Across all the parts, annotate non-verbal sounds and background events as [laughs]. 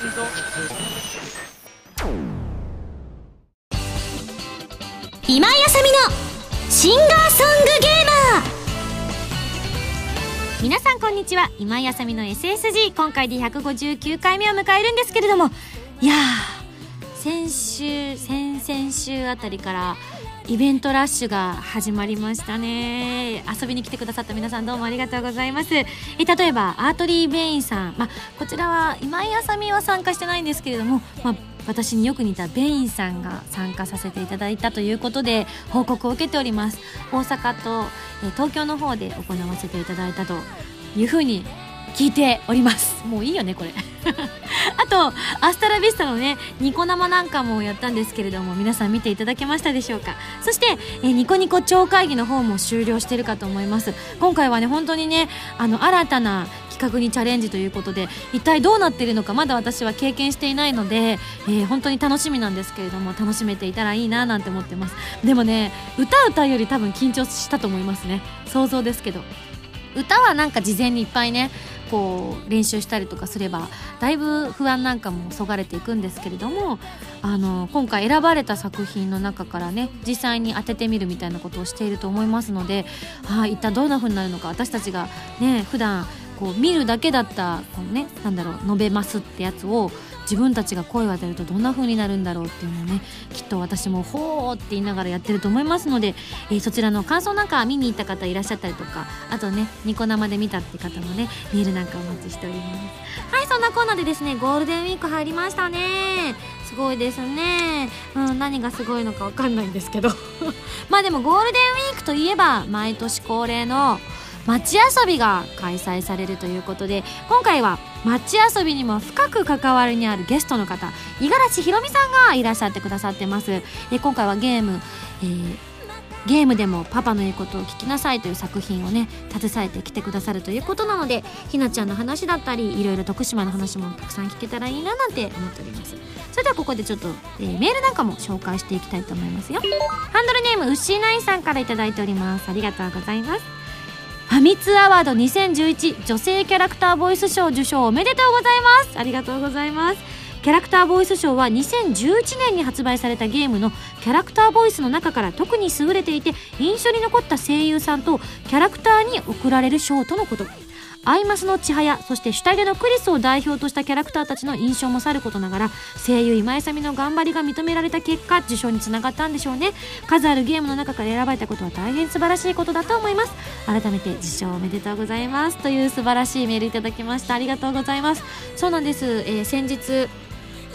今井あさみのシンガーソングゲーマー。皆さんこんにちは。今井あさみの SSG 今回で159回目を迎えるんですけれども。いやー先週先々週あたりからイベントラッシュが始まりましたね。遊びに来てくださった皆さんどうもありがとうございます。え例えばアートリー・ベインさん、まあ、こちらは今井麻美は参加してないんですけれども、まあ、私によく似たベインさんが参加させていただいたということで報告を受けております。大阪とえ東京の方で行わせていただいたというふうに聞いております。もういいよねこれ。[laughs] あとアスタラビスタのねニコ生なんかもやったんですけれども皆さん見ていただけましたでしょうか。そしてえニコニコ超会議の方も終了してるかと思います。今回はね本当にねあの新たな企画にチャレンジということで一体どうなっているのかまだ私は経験していないので、えー、本当に楽しみなんですけれども楽しめていたらいいななんて思ってます。でもね歌歌うより多分緊張したと思いますね。想像ですけど。歌はなんか事前にいっぱいねこう練習したりとかすればだいぶ不安なんかもそがれていくんですけれどもあの今回選ばれた作品の中からね実際に当ててみるみたいなことをしていると思いますので、はあ、一体どんなふうになるのか私たちがね普段こう見るだけだったこのねなんだろう述べますってやつを自分たちが声を当てるとどんな風になるんだろうっていうのをねきっと私も「ほー」って言いながらやってると思いますので、えー、そちらの感想なんか見に行った方いらっしゃったりとかあとねニコ生で見たって方もねメールなんかお待ちしております。はいそんなコーナーでですねゴールデンウィーク入りましたね。すごいですね。うん何がすごいのかわかんないんですけど。[laughs] まあでもゴールデンウィークといえば毎年恒例の街遊びが開催されるということで今回は街遊びにも深く関わりにあるゲストの方五十嵐ひろみさんがいらっしゃってくださってます。で今回はゲーム、えー、ゲームでもパパの言うことを聞きなさいという作品をね携えてきてくださるということなのでひなちゃんの話だったりいろいろ徳島の話もたくさん聞けたらいいななんて思っております。それではここでちょっと、えー、メールなんかも紹介していきたいと思いますよ。ハンドルネームウッシーナインさんから頂いております。ありがとうございます。ファミツアワード2011女性キャラクターボイス賞受賞おめでとうございます。ありがとうございます。キャラクターボイス賞は2011年に発売されたゲームのキャラクターボイスの中から特に優れていて印象に残った声優さんとキャラクターに贈られる賞とのこと。アイマスの千早そしてシュタゲのクリスを代表としたキャラクターたちの印象もさることながら声優今井さみの頑張りが認められた結果受賞につながったんでしょうね。数あるゲームの中から選ばれたことは大変素晴らしいことだと思います。改めて受賞おめでとうございます。という素晴らしいメールいただきました。ありがとうございます。そうなんです、えー、先日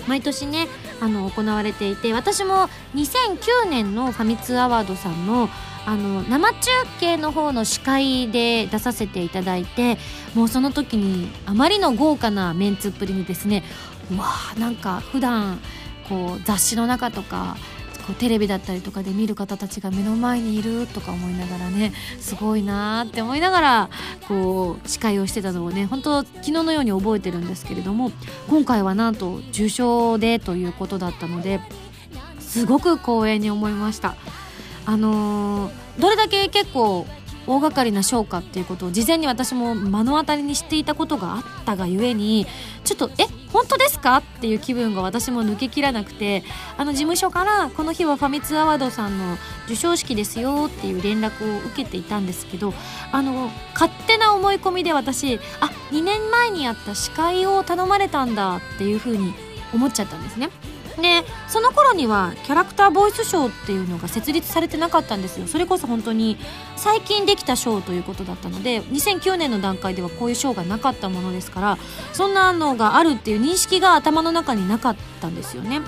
毎年ねあの行われていて私も2009年のファミ通アワードさんのあの生中継の方の司会で出させていただいてもうその時にあまりの豪華なメンツっぷりにですねうわーなんか普段こう雑誌の中とかこうテレビだったりとかで見る方たちが目の前にいるとか思いながらねすごいなーって思いながらこう司会をしてたのをね本当昨日のように覚えてるんですけれども今回はなんと受賞でということだったのですごく光栄に思いました。あのー、どれだけ結構大掛かりな賞かっていうことを事前に私も目の当たりにしていたことがあったがゆえにちょっと「え本当ですか?」っていう気分が私も抜けきらなくてあの事務所からこの日はファミツアワードさんの授賞式ですよっていう連絡を受けていたんですけどあの勝手な思い込みで私あ2年前にやった司会を頼まれたんだっていうふうに思っちゃったんですね。でその頃にはキャラクターボイス賞っていうのが設立されてなかったんですよ。それこそ本当に最近できた賞ということだったので2009年の段階ではこういう賞がなかったものですからそんなのがあるっていう認識が頭の中になかったんですよね。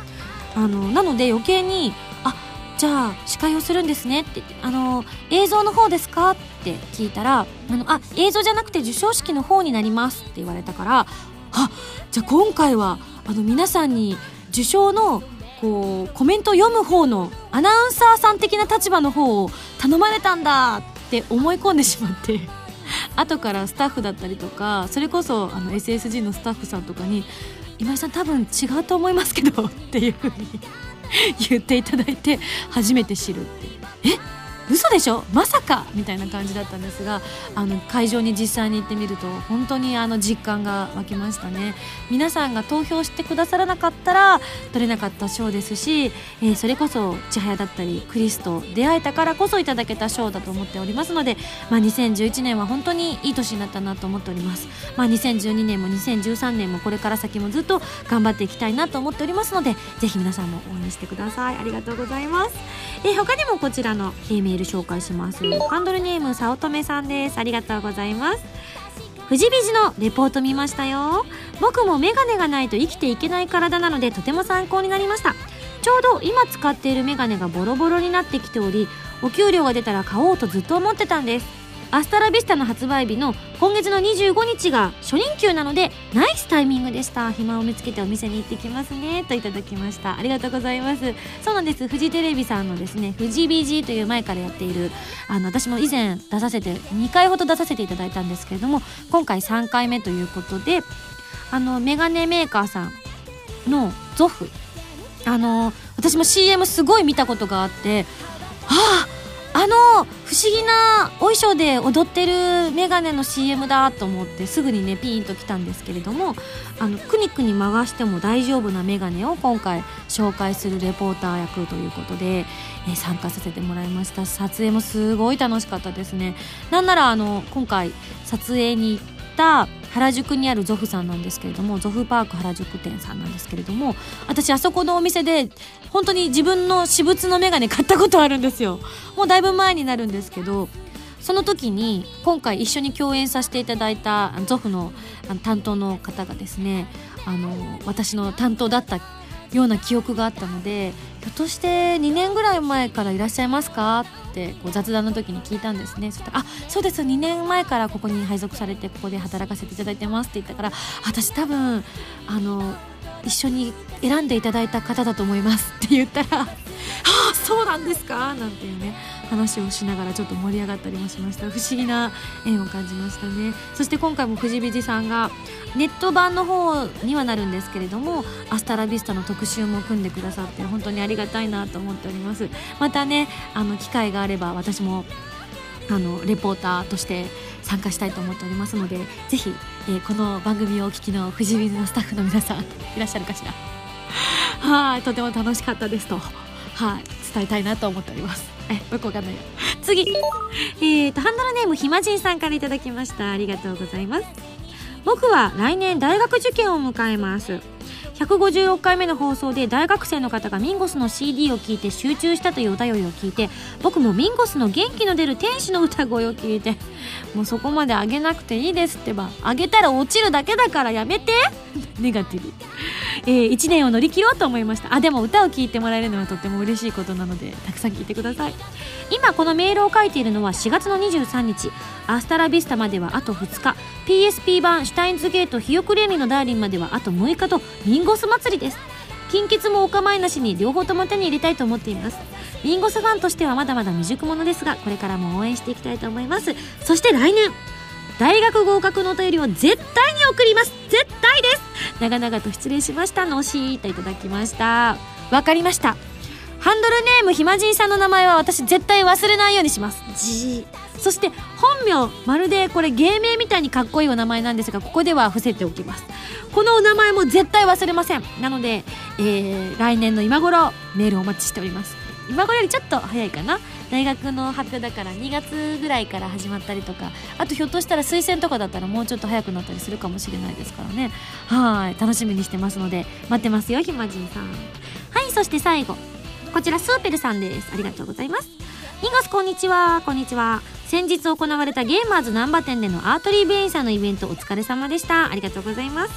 あのなので余計にあじゃあ司会をするんですねってってあの映像の方ですかって聞いたらあのあ映像じゃなくて授賞式の方になりますって言われたからあじゃあ今回はあの皆さんに受賞のこうコメントを読む方のアナウンサーさん的な立場の方を頼まれたんだって思い込んでしまって [laughs] 後からスタッフだったりとかそれこそあの SSG のスタッフさんとかに「今井さん多分違うと思いますけど」っていうふうに [laughs] 言っていただいて初めて知るってえ？嘘でしょ？まさかみたいな感じだったんですがあの会場に実際に行ってみると本当にあの実感が湧きましたね。皆さんが投票してくださらなかったら取れなかった賞ですし、えー、それこそ千早だったりクリスと出会えたからこそいただけた賞だと思っておりますので、まあ、2011年は本当にいい年になったなと思っております、まあ、2012年も2013年もこれから先もずっと頑張っていきたいなと思っておりますのでぜひ皆さんも応援してください。ありがとうございます、え、他にもこちらの、ー、ル紹介します。ハンドルネーム早乙女さんです。ありがとうございます。富士ビジのレポート見ましたよ。僕もメガネがないと生きていけない体なのでとても参考になりました。ちょうど今使っているメガネがボロボロになってきておりお給料が出たら買おうとずっと思ってたんです。アスタラビスタの発売日の今月の25日が初任給なのでナイスタイミングでした。暇を見つけてお店に行ってきますね。といただきました。ありがとうございます。そうなんです。フジテレビさんのですねフジビジという前からやっているあの私も以前出させて2回ほど出させていただいたんですけれども今回3回目ということであのメガネメーカーさんのゾフ。あの私も CM すごい見たことがあってはああの不思議なお衣装で踊ってるメガネの CM だと思ってすぐにねピーンときたんですけれどもあのクニクニ回しても大丈夫なメガネを今回紹介するレポーター役ということで、えー、参加させてもらいました。撮影もすごい楽しかったですね。なんならあの今回撮影に行った原宿にあるゾフさんなんですけれどもゾフパーク原宿店さんなんですけれども私あそこのお店で本当に自分の私物のメガネ買ったことあるんですよ。もうだいぶ前になるんですけどその時に今回一緒に共演させていただいたゾフの担当の方がですねあの私の担当だったような記憶があったのでひょっとして2年ぐらい前からいらっしゃいますか？ってこう雑談の時に聞いたんですね。そしたら「あそうです。2年前からここに配属されてここで働かせていただいてます」って言ったから私多分あの一緒に選んでいただいた方だと思いますって言ったら「ああそうなんですか?」なんていうね。話をしながらちょっと盛り上がったりもしました。不思議な縁を感じましたね。そして今回もくじびじさんがネット版の方にはなるんですけれどもアスタラビスタの特集も組んでくださって本当にありがたいなと思っております。またねあの機会があれば私もあのレポーターとして参加したいと思っておりますのでぜひ、えー、この番組をお聞きの富士水のスタッフの皆さん [laughs] いらっしゃるかしら。はいとても楽しかったですとはい伝えたいなと思っております。えよくわかんないよ。次。えーとハンドルネームひまじんさんからいただきました。ありがとうございます。僕は来年大学受験を迎えます。156回目の放送で大学生の方がミンゴスの CD を聴いて集中したというお便りを聞いて僕もミンゴスの元気の出る天使の歌声を聞いてもうそこまで上げなくていいですってば。上げたら落ちるだけだからやめて。[laughs] ネガティブ、えー、1年を乗り切ろうと思いました。あでも歌を聴いてもらえるのはとっても嬉しいことなのでたくさん聴いてください。今このメールを書いているのは4月の23日アスタラビスタまではあと2日 PSP 版シュタインズゲートヒヨクレミのダーリンまではあと6日とミンゴス祭りです。金欠もお構いなしに両方とも手に入れたいと思っています。ミンゴスファンとしてはまだまだ未熟者ですがこれからも応援していきたいと思います。そして来年大学合格のお便りを絶対に送ります。絶対です。長々と失礼しましたのしーといただきました。わかりました。ハンドルネームひまじいさんの名前は私絶対忘れないようにします。じそして本名まるでこれ芸名みたいにかっこいいお名前なんですがここでは伏せておきます。このお名前も絶対忘れません。なので、えー、来年の今頃メールお待ちしております。今頃よりちょっと早いかな。大学の発表だから2月ぐらいから始まったりとかあとひょっとしたら推薦とかだったらもうちょっと早くなったりするかもしれないですからね。はい。楽しみにしてますので待ってますよひまじんさん。はいそして最後。こちらスーペルさんです。ありがとうございます。2月こんにちは。こんにちは。先日行われたゲーマーズ難波店でのアートリー・ベインさんのイベントお疲れ様でした。ありがとうございます。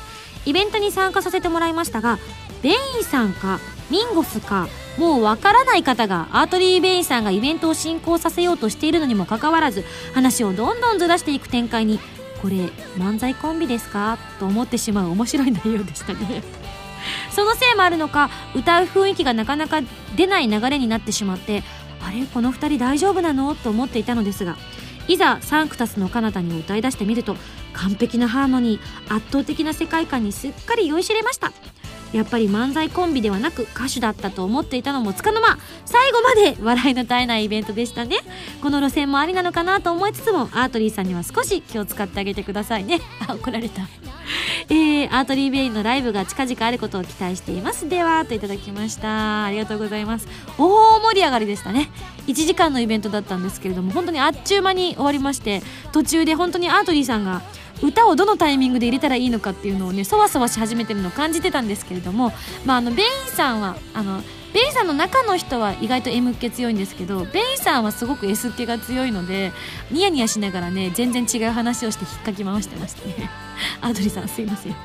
イベントに参加させてもらいましたがベインさんかミンゴスかもうわからない方がアートリー・ベインさんがイベントを進行させようとしているのにもかかわらず話をどんどんずらしていく展開にこれ漫才コンビですか？と思ってしまう面白い内容でしたね。そのせいもあるのか歌う雰囲気がなかなか出ない流れになってしまってあれ？この2人大丈夫なの？と思っていたのですがいざサンクタスの彼方に歌い出してみると完璧なハーモニー圧倒的な世界観にすっかり酔いしれました。やっぱり漫才コンビではなく歌手だったと思っていたのもつかの間最後まで笑いの絶えないイベントでしたね。この路線もありなのかなと思いつつもアートリーさんには少し気を使ってあげてくださいね。[laughs] あ怒られた。[laughs] えー、アートリーベインのライブが近々あることを期待しています。ではといただきました。ありがとうございます。大盛り上がりでしたね。1時間のイベントだったんですけれども本当にあっちゅう間に終わりまして途中で本当にアートリーさんが歌をどのタイミングで入れたらいいのかっていうのをねそわそわし始めてるのを感じてたんですけれども、まあ、あのベインさんはあのベイさんの中の人は意外と M っ気強いんですけどベイさんはすごく S っ気が強いのでニヤニヤしながらね全然違う話をして引っかき回してましたね。[laughs] アドリさんすいません。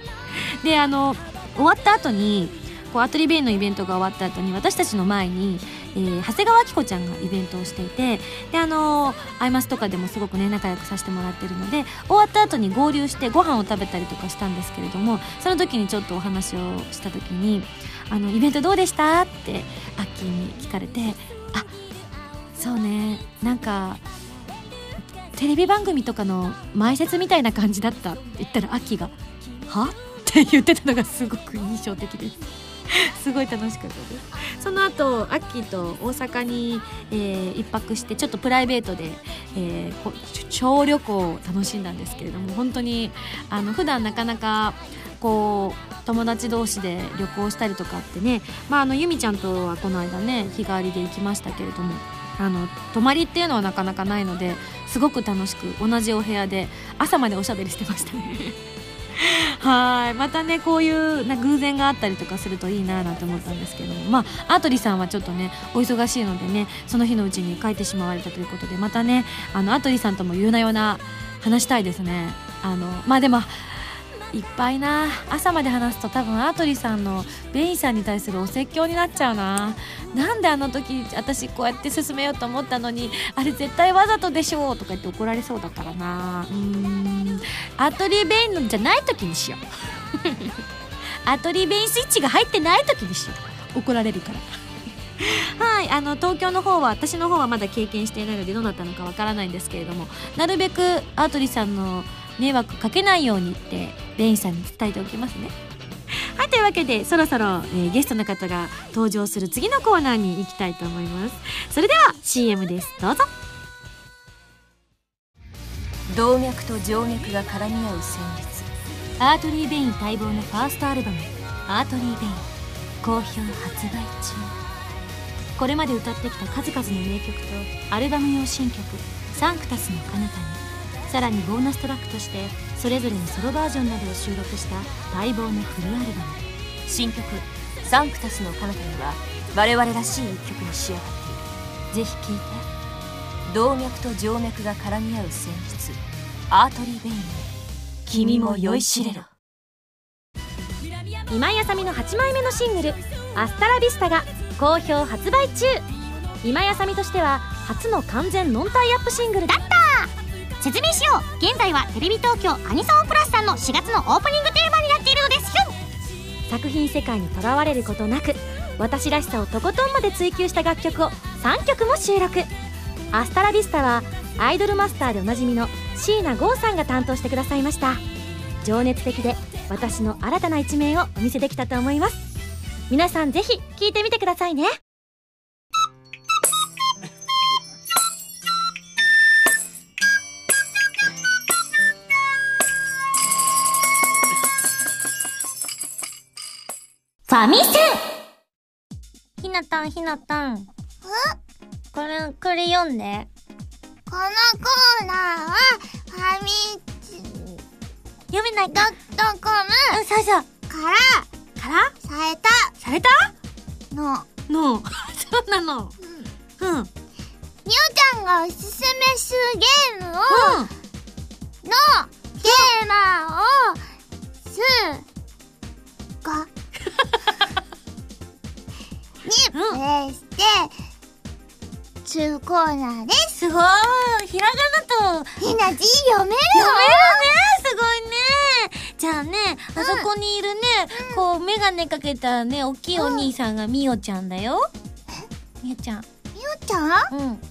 であの終わった後にこうアトリベイのイベントが終わった後に私たちの前に、えー、長谷川明子ちゃんがイベントをしていてであのアイマスとかでもすごくね仲良くさせてもらってるので終わった後に合流してご飯を食べたりとかしたんですけれどもその時にちょっとお話をした時に「あのイベントどうでした?」ってアッキーに聞かれて「あそうねなんかテレビ番組とかの前説みたいな感じだった」って言ったらアッキーが「は?」って言ってたのがすごく印象的です。[laughs] すごい楽しかったです。その後アッキーと大阪に、えー、一泊してちょっとプライベートで、えー、小旅行を楽しんだんですけれども本当にあの普段なかなかこう友達同士で旅行したりとかってね、まあ、あのゆみちゃんとはこの間ね日替わりで行きましたけれどもあの泊まりっていうのはなかなかないのですごく楽しく同じお部屋で朝までおしゃべりしてましたね。はいまたねこういうな偶然があったりとかするといいななんて思ったんですけどもまあアートリさんはちょっとねお忙しいのでねその日のうちに帰ってしまわれたということでまたねあのアートリさんとも言うなような話したいですね。あのまあでもいっぱいな。朝まで話すと多分アートリーさんのベインさんに対するお説教になっちゃうな。なんであの時私こうやって進めようと思ったのにあれ絶対わざとでしょうとか言って怒られそうだからな。うん。アトリーベインのじゃない時にしよう。[laughs] アトリーベインスイッチが入ってない時にしよう。怒られるから。[laughs] はいあの東京の方は私の方はまだ経験していないのでどうなったのかわからないんですけれどもなるべくアートリーさんの迷惑かけないようにってベインさんに伝えておきますね。[laughs] はいというわけでそろそろ、えー、ゲストの方が登場する次のコーナーに行きたいと思います。それでは CM です。どうぞ。動脈と静脈が絡み合う旋律。アートリー・ベイン待望のファーストアルバム「アートリー・ベイン」好評発売中。これまで歌ってきた数々の名曲とアルバム用新曲「サンクタスの彼方にさらにボーナストラックとしてそれぞれのソロバージョンなどを収録した待望のフルアルバム。新曲「サンクタスの彼方には我々らしい一曲に仕上がっている。ぜひ聴いて。動脈と静脈が絡み合う旋律。アートリー・ベイン君も酔いしれろ。今井あさみの8枚目のシングル「アスタラビスタ」が好評発売中。今井あさみとしては初の完全ノンタイアップシングルだった。説明しよう。現在はテレビ東京アニソンプラスさんの4月のオープニングテーマになっているのです。よ作品世界にとらわれることなく私らしさをとことんまで追求した楽曲を3曲も収録。アスタラビスタはアイドルマスターでおなじみの椎名剛さんが担当してくださいました。情熱的で私の新たな一面をお見せできたと思います。皆さんぜひ聴いてみてくださいね。ファミセンひなたん、ひなたん。これ、これ読んで。このコーナーは、ファミ、読めないドットコム。うん、そうそう。から、から？された。された？の。の。[laughs] そうなの。うん。うん。みおちゃんがおすすめするゲームを、うん、の、テーマを、す、が、にプレイして、中コーナーです。すごいひらがなと、ひな字読める？よ読める？ねすごいねじゃあね、あそこにいるね、こう、メガネかけたね、大きいお兄さんがみおちゃんだよ。みおちゃん。みおちゃん？うん。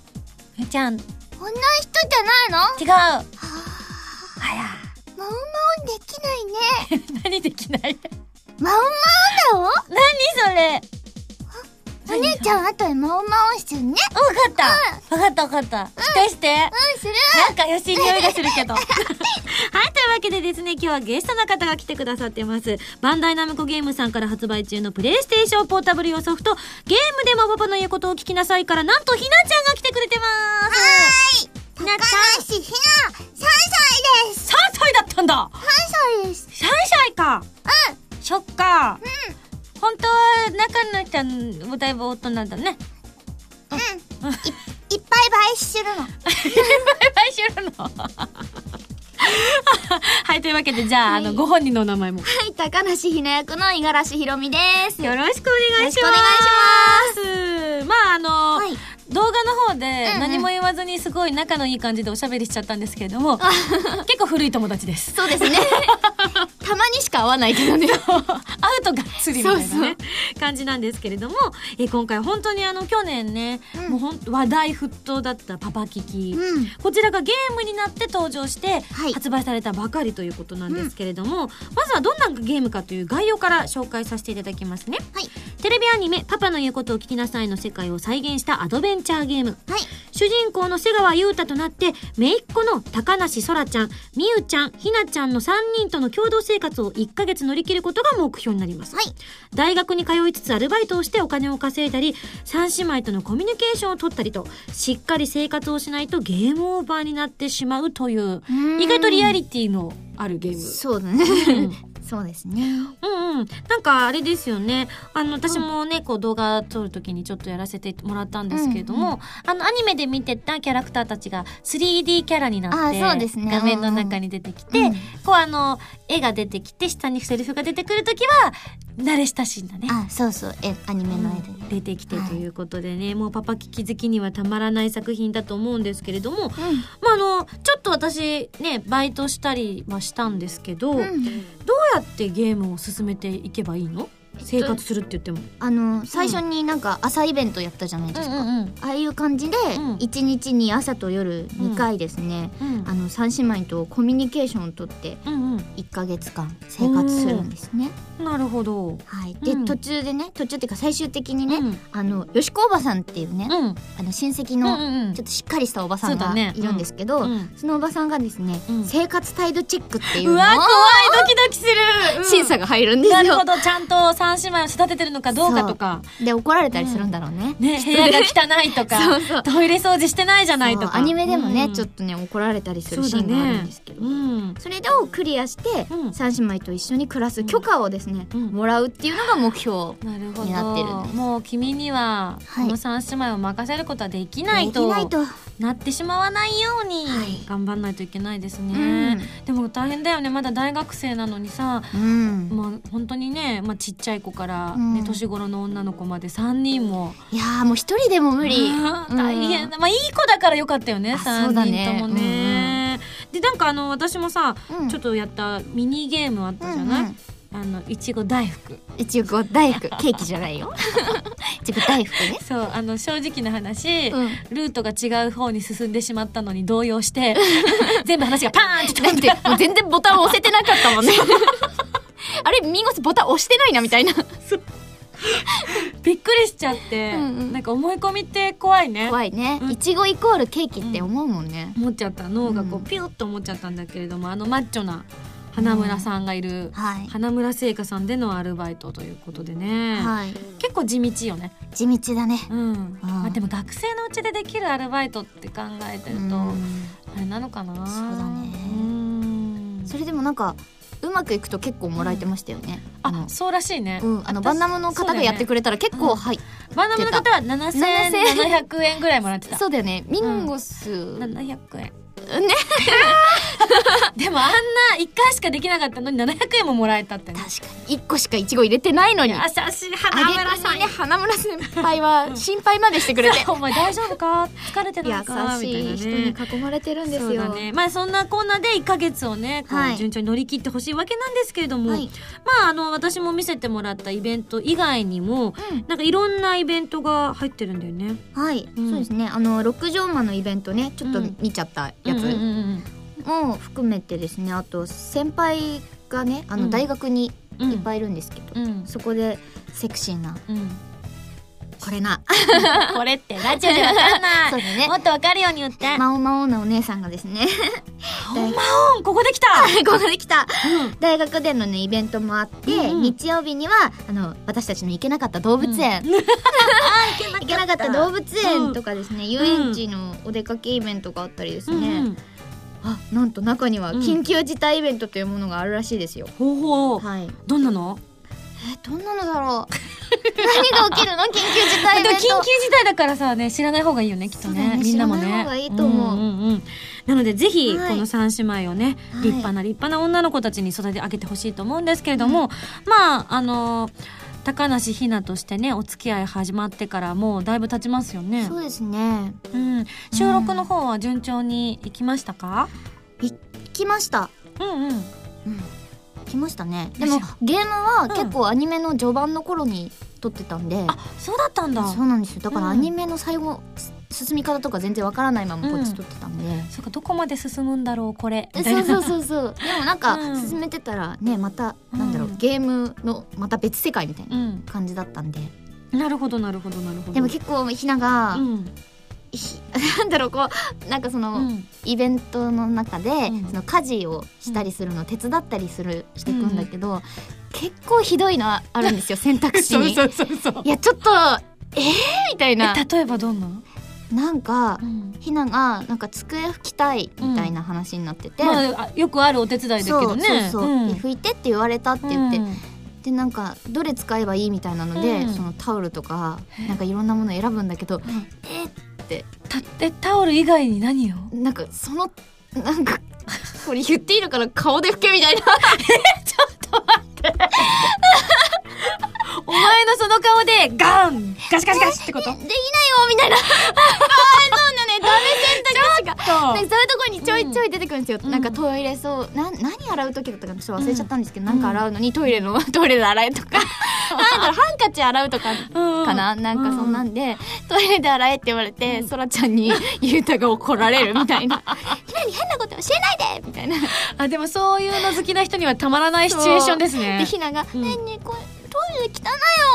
みおちゃん。こんな人じゃないの？違う。はあ。マウマウできないね。[laughs] 何できない？マウマウだろれ？お姉ちゃんあとでマオマオするね。わかった。わかったわかった。してして。うんする。なんか怪しい匂いがするけど。[laughs] [laughs] はい、というわけでですね、今日はゲストの方が来てくださってます。バンダイナムコゲームさんから発売中のプレイステーションポータブル用ソフト、ゲームでもパパの言うことを聞きなさいから、なんとひなちゃんが来てくれてます。高ひなちゃん。橋ひな3歳です。3歳だったんだ。3歳です !3 歳か。うんそっか。本当は中のちゃんもだいぶ大人だね。うんいいっぱい倍するのバイバイするの？[laughs] はい、というわけで、じゃあ、あの、ご本人のお名前も。はい高梨ひな役の五十嵐ひろみですよろしくお願いします。よろしくお願いします。まああの、はい動画の方でうんうん。何も言わずにすごい仲のいい感じでおしゃべりしちゃったんですけれども、結構古い友達です。そうですね。[laughs] たまにしか会わないけどね。会うとがっつりみたいなねそう感じなんですけれども、え今回本当にあの去年ね、うん。もうほん話題沸騰だったパパキキ、うん。こちらがゲームになって登場してはい。発売されたばかりということなんですけれども、まずはどんなゲームかという概要から紹介させていただきますね。はい。テレビアニメ「パパの言うことを聞きなさい」の世界を再現したアドベンチャーゲーム。はい。主人公の瀬川優太となって姪っ子の高梨空ちゃん美優ちゃんひなちゃんの3人との共同生活を1ヶ月乗り切ることが目標になります、はい。大学に通いつつアルバイトをしてお金を稼いだり3姉妹とのコミュニケーションを取ったりとしっかり生活をしないとゲームオーバーになってしまうという意外とリアリティのあるゲーム。そうだね。うんそうですね。うんうん。なんかあれですよね。あの、私もね、こう動画撮るときにちょっとやらせてもらったんですけれども、うんうあの、アニメで見てたキャラクターたちが 3D キャラになって、あそうですね。画面の中に出てきて、うんこうあの、絵が出てきて、下にセリフが出てくるときは、慣れ親しんだね。あそうそう。えアニメの間で出てきてとい。うことでね、もうパパキキ好きにはたまらない作品だと思うんですけれども、まああの、ちょっと私ね、バイトしたりはしたんですけど、うん。どうやってゲームを進めていけばいいの？生活するって言っても。あの最初になんか朝イベントやったじゃないですか、んああいう感じでうん一日に朝と夜2回ですね、うんあの三姉妹とコミュニケーションをとってうん1ヶ月間生活するんですね。うん。なるほど。はい、で、うん途中でね途中っていうか最終的にね、うんあのよしこおばさんっていうね、うん。あの親戚うんのうんうんちょっとしっかりしたおばさんがそうだねいるんですけど、そうんのおばさんがですね、うん生活態度チェックっていうのをうわ、怖い、ドキドキする。審査が入るんですよなるほ。ど、ちゃんと三姉妹を育ててるのかどうかとか。で怒られたりするんだろうね。ね、部屋が汚いとか [laughs] そうそうトイレ掃除してないじゃないとか。そうアニメでもね、うんちょっとね怒られたりするシーンがあるんねですけど。うん。それをクリアして、うん三姉妹と一緒に暮らす許可をですね、うん。もらうっていうのが目標。になってるんど。です。もう君には、はい。この三姉妹を任せることはできないでと。きないと。なってしまわないようにはい。頑張んないといけないですね、でも大変だよね。まだ大学生なのにさうん。まあ本当にね、まあ、ちっちゃい子から、ねうん。年頃の女の子まで3人も。いやーもう一人でも無理。[laughs] 大変だ、まあいい子だからよかったよねあ3そうだね。人ともね、でなんかあの私もさ、うん。ちょっとやったミニゲームあったじゃない、うんうんあのいちご大福いちご大福ケーキじゃないよ。[laughs] いちご大福ね。そうあの正直な話、うんルートが違う方に進んでしまったのに動揺して [laughs] 全部話がパーンってだ飛んでもう全然ボタン押せてなかったもんね。[laughs] あれミンゴスボタン押してないなみたいな。びっくりしちゃって、うんうんなんか思い込みって怖いね怖いねうん。いちごイコールケーキって思うもんね。思っちゃった脳がこううんピュッと思っちゃったんだけれども、あのマッチョな花村さんがいる、はい。花村製菓さんでのアルバイトということでね、はい。結構地道よね。地道だね。うん、まあ、でも学生のうちでできるアルバイトって考えてると、うん。あれなのかな。そうだね。うん。それでもなんかうまくいくと結構もらえてましたよね。あのそうらしいね、うん、あの私バンダムの方がやってくれたら結構、うんはい。バンダムの方は7700円ぐらいもらってた。そうだよね。ミンゴス、700円ね。[laughs] でもあんな1回しかできなかったのに700円ももらえたってね。確かに。1個しかイチゴ入れてないのに。優しい。あ花げ村さんね花村先輩は [laughs] 心配までしてくれて。お前大丈夫か？疲れてないか？優しい人に囲まれてるんですよ。ね。まあそんなコーナーで1ヶ月をねこはい。う順調に乗り切ってほしいわけなんですけれども、はい。まああの私も見せてもらったイベント以外にもうん。なんかいろんなイベントが入ってるんだよね。はい、うん。そうですね。あの六畳間のイベントねちょっと見ちゃったうんうんうんも含めてですねあと先輩がねあうん。の大学にいっぱいいるんですけど、うん。そこでセクシーなうんこれな。[laughs] これってラジオでわかんない。[laughs] そうだね。もっとわかるように言って。マオマオのお姉さんがですね。[laughs] ほんまおんここできた。ここで来た。大学でのねイベントもあって、うんうん。日曜日にはあの私たちの行けなかった動物園、うん。行けなかった。動物園とかですね、遊園地のお出かけイベントがあったりですね、うん。あなんと中にはうん。緊急事態イベントというものがあるらしいですよ、ほうほう。はい。どんなの？えどんなのだろう？何が起きるの？緊急事態イでも緊急事態だからさね知らない方がいいよねきっとね。ねみんなもね。知らない方がいいと思う。んんうん。なのでぜひこはい。の三姉妹をね、はい立派な立派な女の子たちに育て上げてほしいと思うんですけれども、まああの高梨ひなとしてねお付き合い始まってからもうだいぶ経ちますよね。そうですね。うん、収録の方は順調にいきましたか？来ました。うんうん。うん来ましたね。でもゲームはうん。結構アニメの序盤の頃に撮ってたんで、あそうだったんだ。そうなんですよ。だからうん。アニメの最後、す進み方とか全然わからないままこっち撮ってたんで、そうかどこまで進むんだろうこれ。そうそうそうそう。[laughs] でもなんかうん。進めてたらねまた、うんなんだろうゲームのまた別世界みたいなうん。感じだったんで。なるほどなるほどなるほど。でも結構ひなが、なんだろうこうなんかその、うん。イベントの中で、うん。その家事をしたりするのを手伝ったりするしていくんだけど、結構ひどいのあるんですよ [laughs] 選択肢に。そうそうそういやちょっとえー、みたいな。え例えばどんな、なんかうん。ひながなんか机拭きたいみたいな話になってて、まああ、よくあるお手伝いだけどね。そうそうそう、拭いてって言われたって言って、うん。でなんかどれ使えばいいみたいなので、うん。そのタオルとかなんかいろんなもの選ぶんだけど、えたえタオル以外に何を？なんかそのなんかこれ言っていいのかな？顔で拭けみたいな。[laughs] お前のその顔でガン。ガシガシガシってこと？できないよみたいな。かわいそうなねダメ選択肢がとでそういうところにちょいちょい出てくるんですよ、うん。なんかトイレそうな何洗う時だったかちょっと忘れちゃったんですけど、なんか洗うのにトイレのトイレで洗えとか。[laughs] なんだろうハンカチ洗うとかかかな、なんかそんなんで、トイレで洗えって言われて、そらちゃんに [laughs] ゆうたが怒られるみたいな「[laughs] ひなに変なこと教えないで!」みたいな。あでもそういうの好きな人にはたまらないシチュエーションですね。でひなが「うんねこれトイレ汚い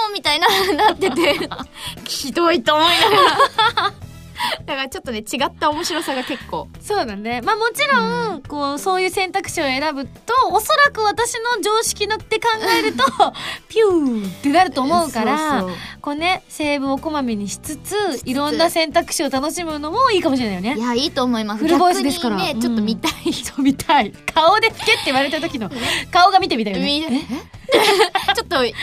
よ」みたいななってて。ひどいと思いながら [laughs] だからちょっとね違った面白さが結構。そうだね。まあもちろん、こうそういう選択肢を選ぶとおそらく私の常識のって考えると [laughs] ピューってなると思うからこうねセーブをこまめにしつついろんな選択肢を楽しむのもいいかもしれないよね。いやいいと思います。フルボイスですから。逆にねちょっと見たい、そう見たい。顔で吹けって言われた時の [laughs] 顔が見てみたいよ見ね [laughs] ちょっとひ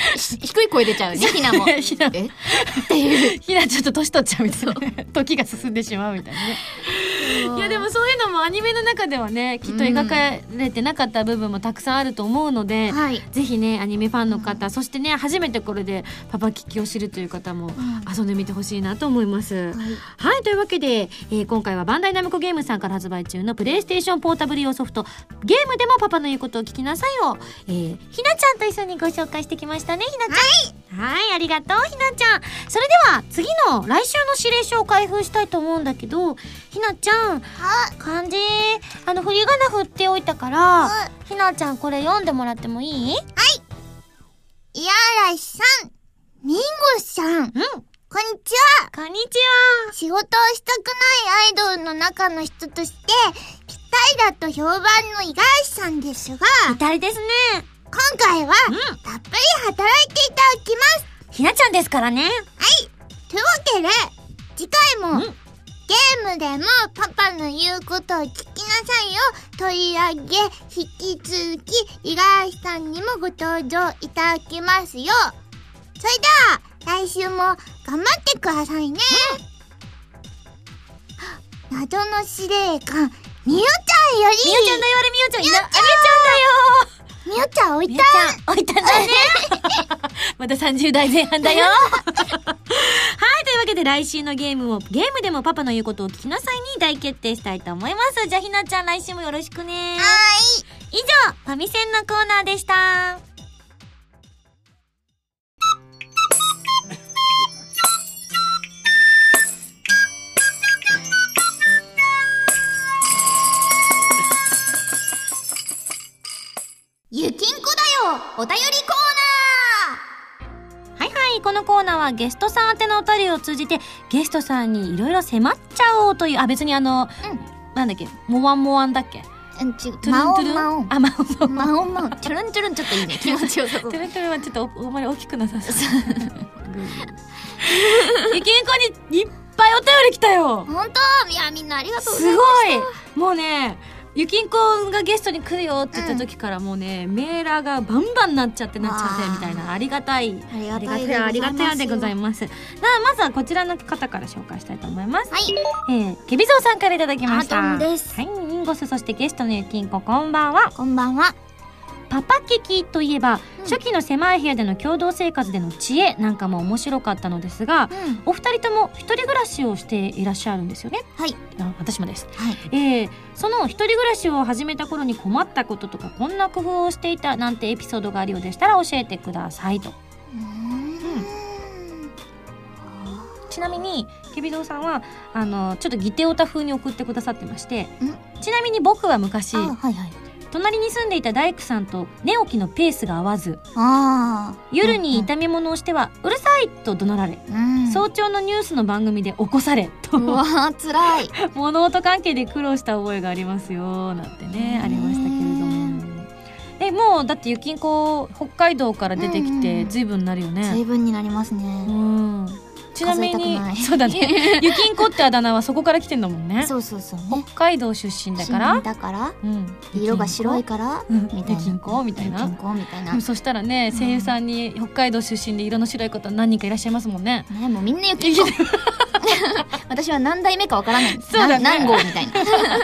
低い声出ちゃうね [laughs] ひなも。えひなえ？[laughs] っていう。ひなちょっと年取っちゃうみたいな。ね時が進んでしまうみたいなね。いやでもそういうのもアニメの中ではねきっと描かれてなかった部分もたくさんあると思うので、はい。ぜひねアニメファンの方、そしてね初めてこれでパパキキを知るという方も遊んでみてほしいなと思います。はい。はいというわけで、えー今回はバンダイナムコゲームさんから発売中のプレイステーションポータブル用ソフト「ゲームでもパパの言うことを聞きなさいを」えーひなちゃんと一緒にご紹介してきましたねひなちゃん。はいありがとうひなちゃん。それでは次の来週の指令書を開封したいと思うんだけどひなちゃん漢字あの振り仮名振っておいたからひなちゃんこれ読んでもらってもいい？いやらしさん、ミンゴさん、うんこんにちは。こんにちは。仕事をしたくないアイドルの中の人として、期待だと評判の五十嵐さんですが、いたりですね。今回は、うんたっぷり働いていただきます。ひなちゃんですからね。というわけで、次回も、うんゲームでもパパの言うことを聞きなさいよ取り上げ、引き続き、五十嵐さんにもご登場いただきますよ。それでは、来週も頑張ってくださいね。謎の司令官、みよちゃんより、みよちゃんだよ、あれみよちゃん。みよみよちゃんだよ。みよちゃん、置いたんだね。まだ30代前半だよ。[laughs] はい、というわけで来週のゲームを、ゲームでもパパの言うことを聞きなさいに大決定したいと思います。じゃあひなちゃん来週もよろしくね。は以上、ファミセンのコーナーでした。ゆきんこだよお便りコーナーはいはい、このコーナーはゲストさん宛てのお便りを通じて、ゲストさんにいろいろ迫っちゃおうという、あ、別にあの、なんだっけ、モワンモワンだっけ？トゥルントゥルン？マオンあ、マオ。マオン。マオ。トゥルントゥルンちょっといいね。[laughs] 気持ちよさそうトゥ。ルントゥルンはちょっとおあまり大きくなさそう。[laughs] ゆきんこにいっぱいお便り来たよ本当？いや、みんなありがとうごすざいごます。いもうね、ゆきんこがゲストに来るよって言った時からもうね、メーラーがバンバンなっちゃってなっちゃってみたいなありがたい。ありがありたいありがたいでございまます。では、まずはこちらの方から紹介したいと思います。す。はい。えー、ケビゾーさんからいただきました。はい、インゴス、そしてゲストのゆきんこ、こんばんは。こんばんは。パパキキといえば、うん初期の狭い部屋での共同生活での知恵なんかも面白かったのですが、うん。お二人とも一人暮らしをしていらっしゃるんですよね。はい。あ私もです。はい。えー、その一人暮らしを始めた頃に困ったこととかこんな工夫をしていたなんてエピソードがあるようでしたら教えてくださいと。ちなみにケビドウさんはあのちょっとギテオタ風に送ってくださってましてちなみに僕は昔あ、はいはい。隣に住んでいた大工さんと寝起きのペースが合わずああ。夜に炒め物をしては「うるさい!」と怒鳴られ、うん。早朝のニュースの番組で起こされとうわー、辛い。[laughs] 物音関係で苦労した覚えがありますよなんてねうんありましたけれどもえもうだってゆきんこ北海道から出てきてうん随分なるよね随分になりますうね。んちなみにそうだね [laughs] ゆきんこってあだ名はそこから来てんだもんねそうそうそうね。北海道出身だから？だから、うん色が白いから、うんみたいな。ゆきんこ？みたいな？ゆきんこみたいな。うんそしたらね声優さんに北海道出身で色の白い方何人かいらっしゃいますもんねね、もうみんなゆきんこ。[laughs] [laughs] 私は何代目かわからない。そうだねな何号みたいな。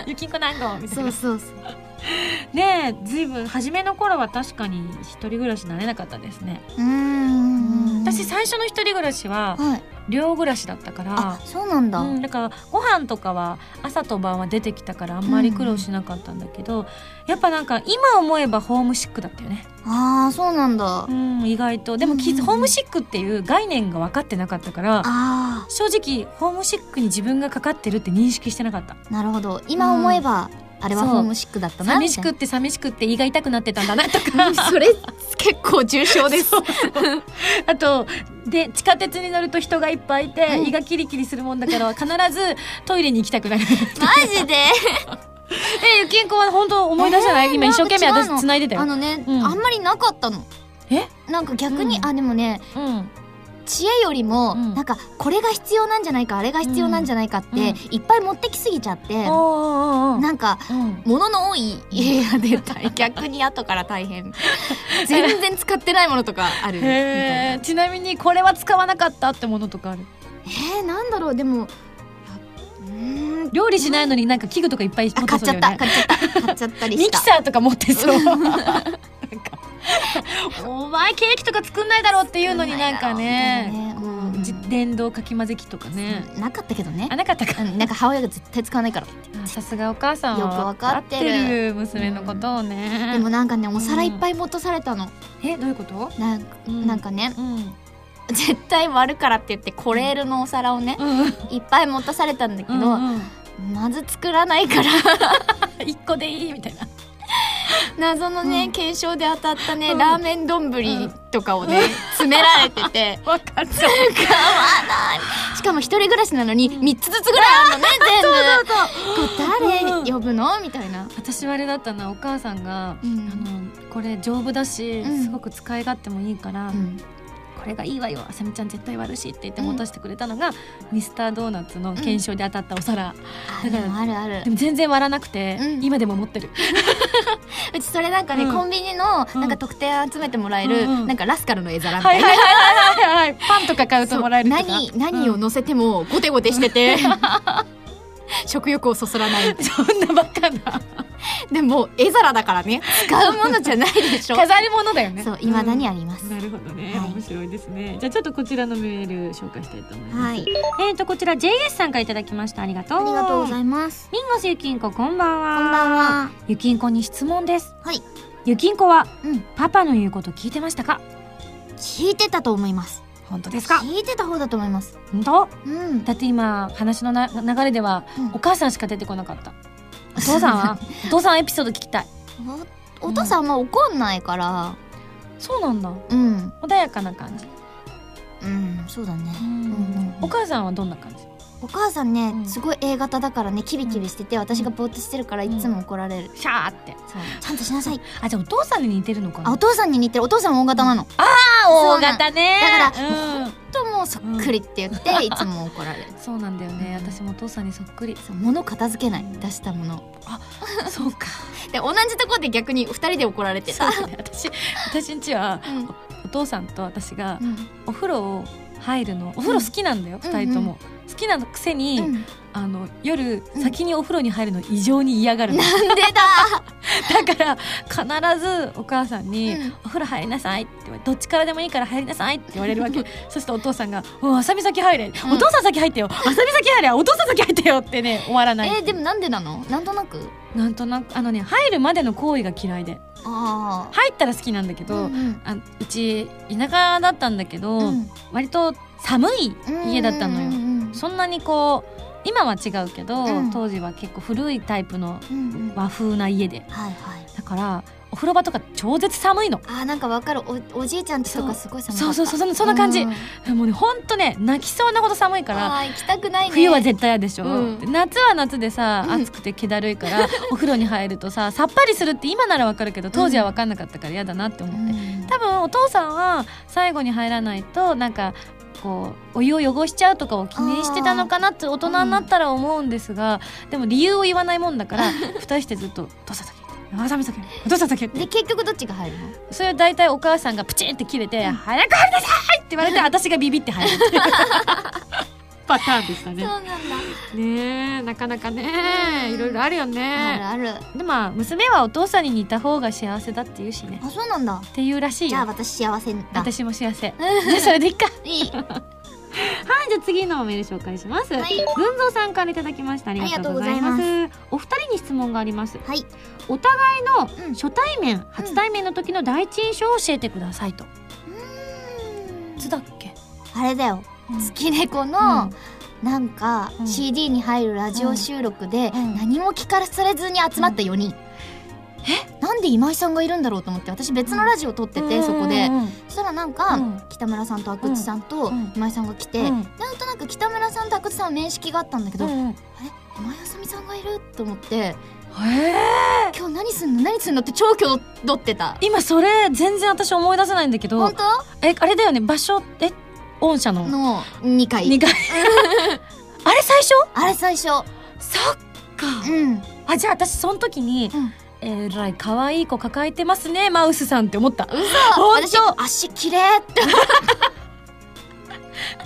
ゆきんこ何号みたいなそうそうそう。ねえずいぶん初めの頃は確かに一人暮らし慣れなかったですねうーん。私最初の一人暮らしははい。寮暮らしだったから。あ、そうなんだ。うん、だからご飯とかは朝と晩は出てきたからあんまり苦労しなかったんだけど、やっぱなんか今思えばホームシックだったよね、ああ、そうなんだ。うん、意外と。でもきうんホームシックっていう概念が分かってなかったからあ正直ホームシックに自分がかかってるって認識してなかった。あ、なるほど。今思えば、あれはホームシックだったな。寂しくっみて寂しくって胃が痛くなってたんだなとか。[laughs] それ、結構重症です。あとで地下鉄に乗ると人がいっぱいいて、うん胃がキリキリするもんだから必ずトイレに行きたくなる。マジで？[laughs] えゆきんこは本当思い出せない、えー今一生懸命私なんか違うの繋いでたよ。あのね、うん。あんまりなかったの。え？なんか逆に、うん。あ、でもね、うん知恵よりも、うん。なんか、これが必要なんじゃないか、あれが必要なんじゃないかって、うん。いっぱい持ってきすぎちゃって、なんか、うん。物の多い家が出たい。[laughs] 逆に後から大変。[laughs] 全然使ってないものとかある。みたいな。ちなみにこれは使わなかったってものとかある？えー、なんだろう、でも。料理しないのになんか器具とかいっぱい持っちゃった、ってそうだよね。買っちゃった、買っちゃった。りミした。キサーとか持ってそう。[laughs] なんかお前ケーキとか作んないだろうっていうのになんかね。電動かき混ぜ器とかねなかったけどね。あ。なかったか。うん。なんか母親が絶対使わないから。あさすがお母さんはよくわかってる娘のことをね。でもなんかね、お皿いっぱい持たされたの。えどういうこと？ななんかね、うん。絶対割るからって言って、コレールのお皿をね、うん。いっぱい持たされたんだけど、うんうん。まず作らないから、[laughs] 一個でいいみたいな謎のね、うん。検証で当たったね、うん。ラーメン丼とかをね、詰められてて、[laughs] わかる。[laughs] 使わない。しかも一人暮らしなのに、3つずつぐらいあるのね、[laughs] 全部。これ誰？呼ぶの？みたいな。私はあれだったなお母さんが、うん。あのこれ丈夫だし、うん。すごく使い勝手もいいから、うんこれがいいわよあさみちゃん絶対割るしって言って持たせてくれたのが、ミスタードーナツの検証で当たったお皿、あ、でもあるあるで。も全然割らなくて、うん。今でも持ってる。[laughs] うちそれなんかね、うん。コンビニのうん。なんか特典集めてもらえる、うんうん。なんかラスカルの絵皿みたな。はいいはいはいはいはい。パンとか買うともらえるとか。何何を乗せてもゴテゴテしてて、[laughs] 食欲をそそらない。[laughs] そんなバカな。でも絵皿だからね。使うものじゃないでしょ。飾り物だよね。そう未だにあります、なるほどね、はい。面白いですね。じゃあちょっとこちらのメール紹介したいと思います、はい。えーとこちら JS さんからいただきました。ありがとう。ありがとうございいます。ミンゴスゆきんここんばんは。こんばんは。ゆきんこに質問です。はい。ゆきんこはうん。パパの言うこと聞いてましたか？聞いてたと思います本当ですか？聞いてた方だと思います。本当？うん。だって今話のな流れではうん。お母さんしか出てこなかった。[laughs] お父さんはお父さんエピソード聞きたい。おお父さんあんま怒んないから、そうなんだ。うん。穏やかな感じ。うんそうだね。うん。お母さんはどんな感じ？お母さんね、うん。すごい A 型だからねキビキビしてて、私がぼーっとしてるからいつも怒られる、シャーって。そう。ちゃんとしなさい。あじゃあお父さんに似てるのかな？あお父さんに似てる。お父さんも O 型なの、あそう大型ね。だからうん。ともうそっくりって言って、いつも怒られる。[laughs] そうなんだよね。うん。私もお父さんにそっくり。そう物片付けない。出したもの。そうか。[laughs] で同じとこで逆に二人で怒られてたそうだね。私私んちはうん。お父さんと私がうん。お風呂を入るのお風呂好きなんだよ、二人とも、好きなくせに、うん。あの夜うん。先にお風呂に入るの異常に嫌がるの、なんでだ、[laughs] だから必ずお母さんに、うんお風呂入りなさいって言われどっちからでもいいから入りなさいって言われるわけ。そしてお父さんが「おあさみ先入れ、んお父さん先入ってよあさみ先入れお父さん先入ってよ」ってね終わらない、えーでもなんでなの？なんとなく。なんとなくあのね入るまでの行為が嫌いで。あ入ったら好きなんだけあど、んあうち田舎だったんだけど、うん。割と寒い家だったのよ、うんうんそんなにこう今は違うけど、うん。当時は結構古いタイプのうんうん。和風な家で。はいはい。だからお風呂場とか超絶寒いの。あーなんかわかる。おおじいちゃんちとかすごい寒かった。そうそうそうそんなそんな感じ。うん。もうねほんとね泣きそうなほど寒いからあー行きたくないね。冬は絶対嫌でしょ、うん。で夏は夏でさうん。暑くて気だるいからお風呂に入るとさ [laughs] さっぱりするって今ならわかるけど当時は分かんなかったから嫌だなって思って、うん。多分お父さんは最後に入らないとなんかこう。お湯を汚しちゃうとかを気にしてたのかなって大人になったら思うんですが、でも理由を言わないもんだから [laughs] 二人してずっと「お父さん先あさみ先お父さん先」ってで結局どっちが入るの？それは大体お母さんがプチンって切れて「早く入りなさい!」って言われて私がビビって入る [laughs] パターンでしたね。そうなんだ。ねえなかなかねうん。いろいろあるよあるねある。でまあ娘はお父さんに似た方が幸せだっていうしね。あそうなんだ。っていうらしいよ。じゃあ私幸せだ。私も幸せ。じゃあそれでいっか。いい。はいじゃあ次のメール紹介します、はい。文蔵さんからいただきました。ありがとうございます。ありお二人に質問があります。はい。お互いのうん。初対面、初対面の時の第一印象を教えてくださいと、いつだっけ？あれだよ。うん月猫うのん。なんかうん。CD に入るラジオ収録でうん。何も聞かされずに集まった4人。え？なんで今井さんがいるんだろうと思って私別のラジオ撮っててそこで。そしたらなんうん。か北村さんと阿久津さんとうん。今井さんが来てうんなんとなく北村さんと阿久津さんは面識があったんだけどうん。うん今井あさみさんがいると思って。へえ今日何すんの？何すんの？って超今日撮ってた。今それ全然私思い出せないんだけど。本当？えあれだよね場所え？御社の。の2回2階。あれ最初？あれ最初。そっか。うん。あじゃあ私その時に、うん。えらい可愛い子抱えてますねマウスさんって思った。嘘。私足綺麗って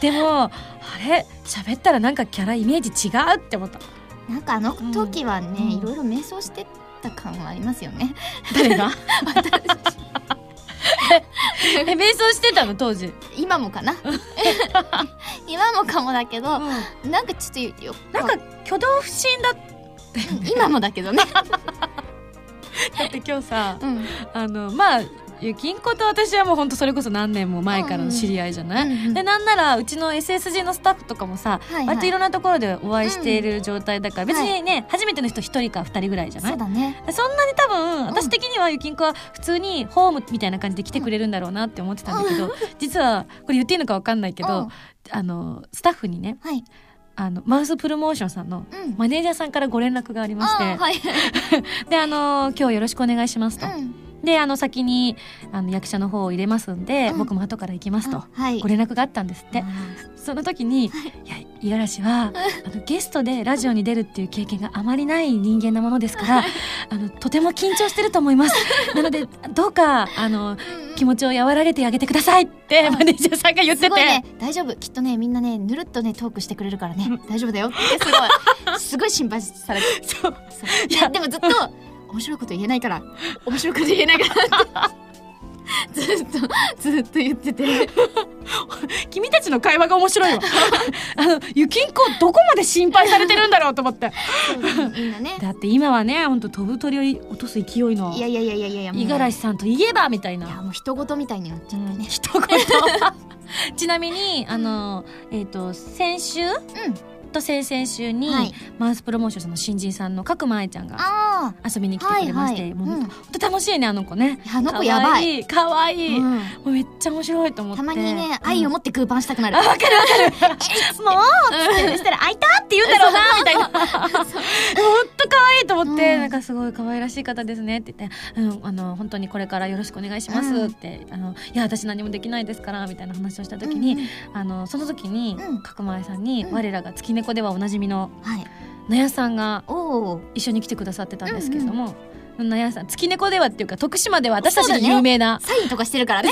[laughs] でもあれ喋ったらなんかキャライメージ違うって思った。なんかあの時はね、うん。いろいろ瞑想してた感はありますよね。誰が？[laughs] [laughs] え瞑想してたの当時、今もかな？[laughs] 今もかもだけど、うん。なんかちょっとよなんか挙動不審だ今もだけどね。[laughs] だって今日さうん。あのまあゆきんこと私はもうほんとそれこそ何年も前からの知り合いじゃない、うんうんでなんならうちの SSG のスタッフとかもさ、はいはい。割といろんなところでお会いしている状態だから、別にね、初めての人一人か二人ぐらいじゃない？そうだね。そんなに多分私的にはゆきんこは普通にホームみたいな感じで来てくれるんだろうなって思ってたんだけど、実はこれ言っていいのか分かんないけど、うん。あのスタッフにねはい。あのマウスプロモーションさんのうん。マネージャーさんからご連絡がありまして、あーはい。[laughs] であの今日よろしくお願いしますと。うんであの先にあの役者の方を入れますんで、うん。僕も後から行きますと、はい。ご連絡があったんですって、その時に「い。や五十嵐はあのゲストでラジオに出るっていう経験があまりない人間なものですから [laughs] あのとても緊張してると思います。なのでどうかあの気持ちを和らげてあげてください」ってマネージャーさんが言ってて、すごいね。大丈夫。きっとねみんなねぬるっとねトークしてくれるからね。大丈夫だよってすごい。すごい心配されて。[laughs] そう。そう。いやでもずっと面白いこと言えないから面白いこと言えないからずっとずっと言ってて。[laughs] 君たちの会話が面白いわ。[laughs] あのゆきんこどこまで心配されてるんだろうと思って。そうみんなね。[laughs] だって今はね本当飛ぶ鳥を落とす勢いのいやいやいやいやいや五十嵐さんといえばみたいいやなもう人事みたいになっちゃってね、一言。ちなみにあのえっ、と先週？うんと先々週に、はい。マウスプロモーションさんの新人さんの角間愛ちゃんがあ遊びに来てくれまして、はいはい。もう、うん。ほんと楽しいねあの子ね。あの子やばい。かわいいあ、もうん。うめっちゃ面白いと思って。たまにね、うん。愛を持ってグーパンしたくなる。あわかるわかる。も？そしたら「開いた!」って言うんだろうな [laughs] みたいな。ほんと可愛いと思って、うん。なんかすごい可愛らしい方ですねって言って「うんあの本当にこれからよろしくお願いします」うんって「あのいや私何もできないですから」みたいな話をした時に、うん。うんあのその時にうん。角前さんに、うん我らが月猫ではおなじみのはい。納屋さんが。一緒に来てくださってたんですけれども、納屋さん月猫ではっていうか徳島では私たちの有名な、サインとかしてるからね。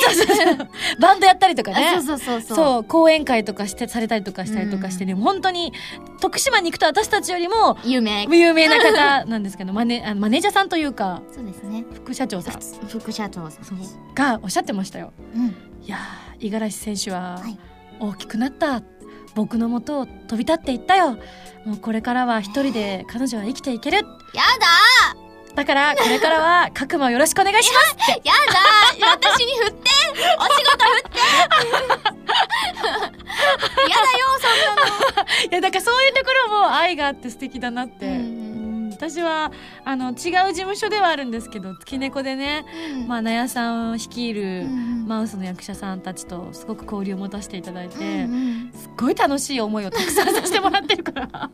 バンドやったりとかねあそうそうそうそう。そう講演会とかしてされたりとかしたりとかしてね、本当に徳島に行くと私たちよりも有名。有名な方なんですけどマネ [laughs] あマネージャーさんというかそうですね。副社長さん副社長さん。がおっしゃってましたよ。うん。いやー五十嵐選手ははい大きくなった、僕のもとを飛び立っていったよ。もうこれからは一人で彼女は生きていける。やだ。からこれからは角間をよろしくお願いしますだ [laughs] やだ。私に振って。お仕事振って。[laughs] やだよ、そんなの。[laughs] いやだからそういうところも愛があって素敵だなって、うんうん私はあの違う事務所ではあるんですけど月猫でね、まあ、納屋さんを率いる、うん。マウスの役者さんたちとすごく交流を持たせていただいて、うんうん。すっごい楽しい思いをたくさんさせてもらってるから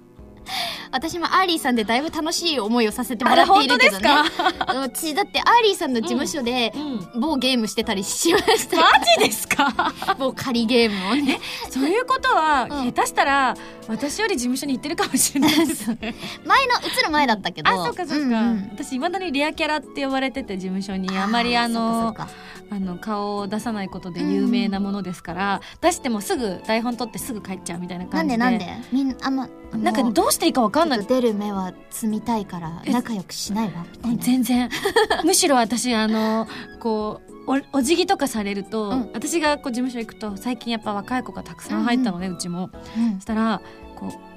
[laughs] 私もアートリーさんでだいぶ楽しい思いをさせてもらっているけどね。か、[laughs] うちだってアートリーさんの事務所でうん、某ゲームしてたりしました。よ。マジですか？[laughs] 某仮ゲームをね。そういうことは、うん。下手したら私より事務所に行ってるかもしれないですね。前の、移る前だったけど。あそうかそうか、んん。私いまだにレアキャラって呼ばれてて事務所に。あまりあのそっかそっかあの顔を出さないことで有名なものですから、出してもすぐ台本取ってすぐ帰っちゃうみたいなな感じで。んでなんで？みんあんま、なんかどうしていいかわかんない出る目は摘みたいから仲良くしないわみたいな。全然。[laughs] むしろ私あのこうおお辞儀とかされると、うん。私がこう事務所行くと最近やっぱ若い子がたくさん入ったのね、うちも。うん。そしたらこう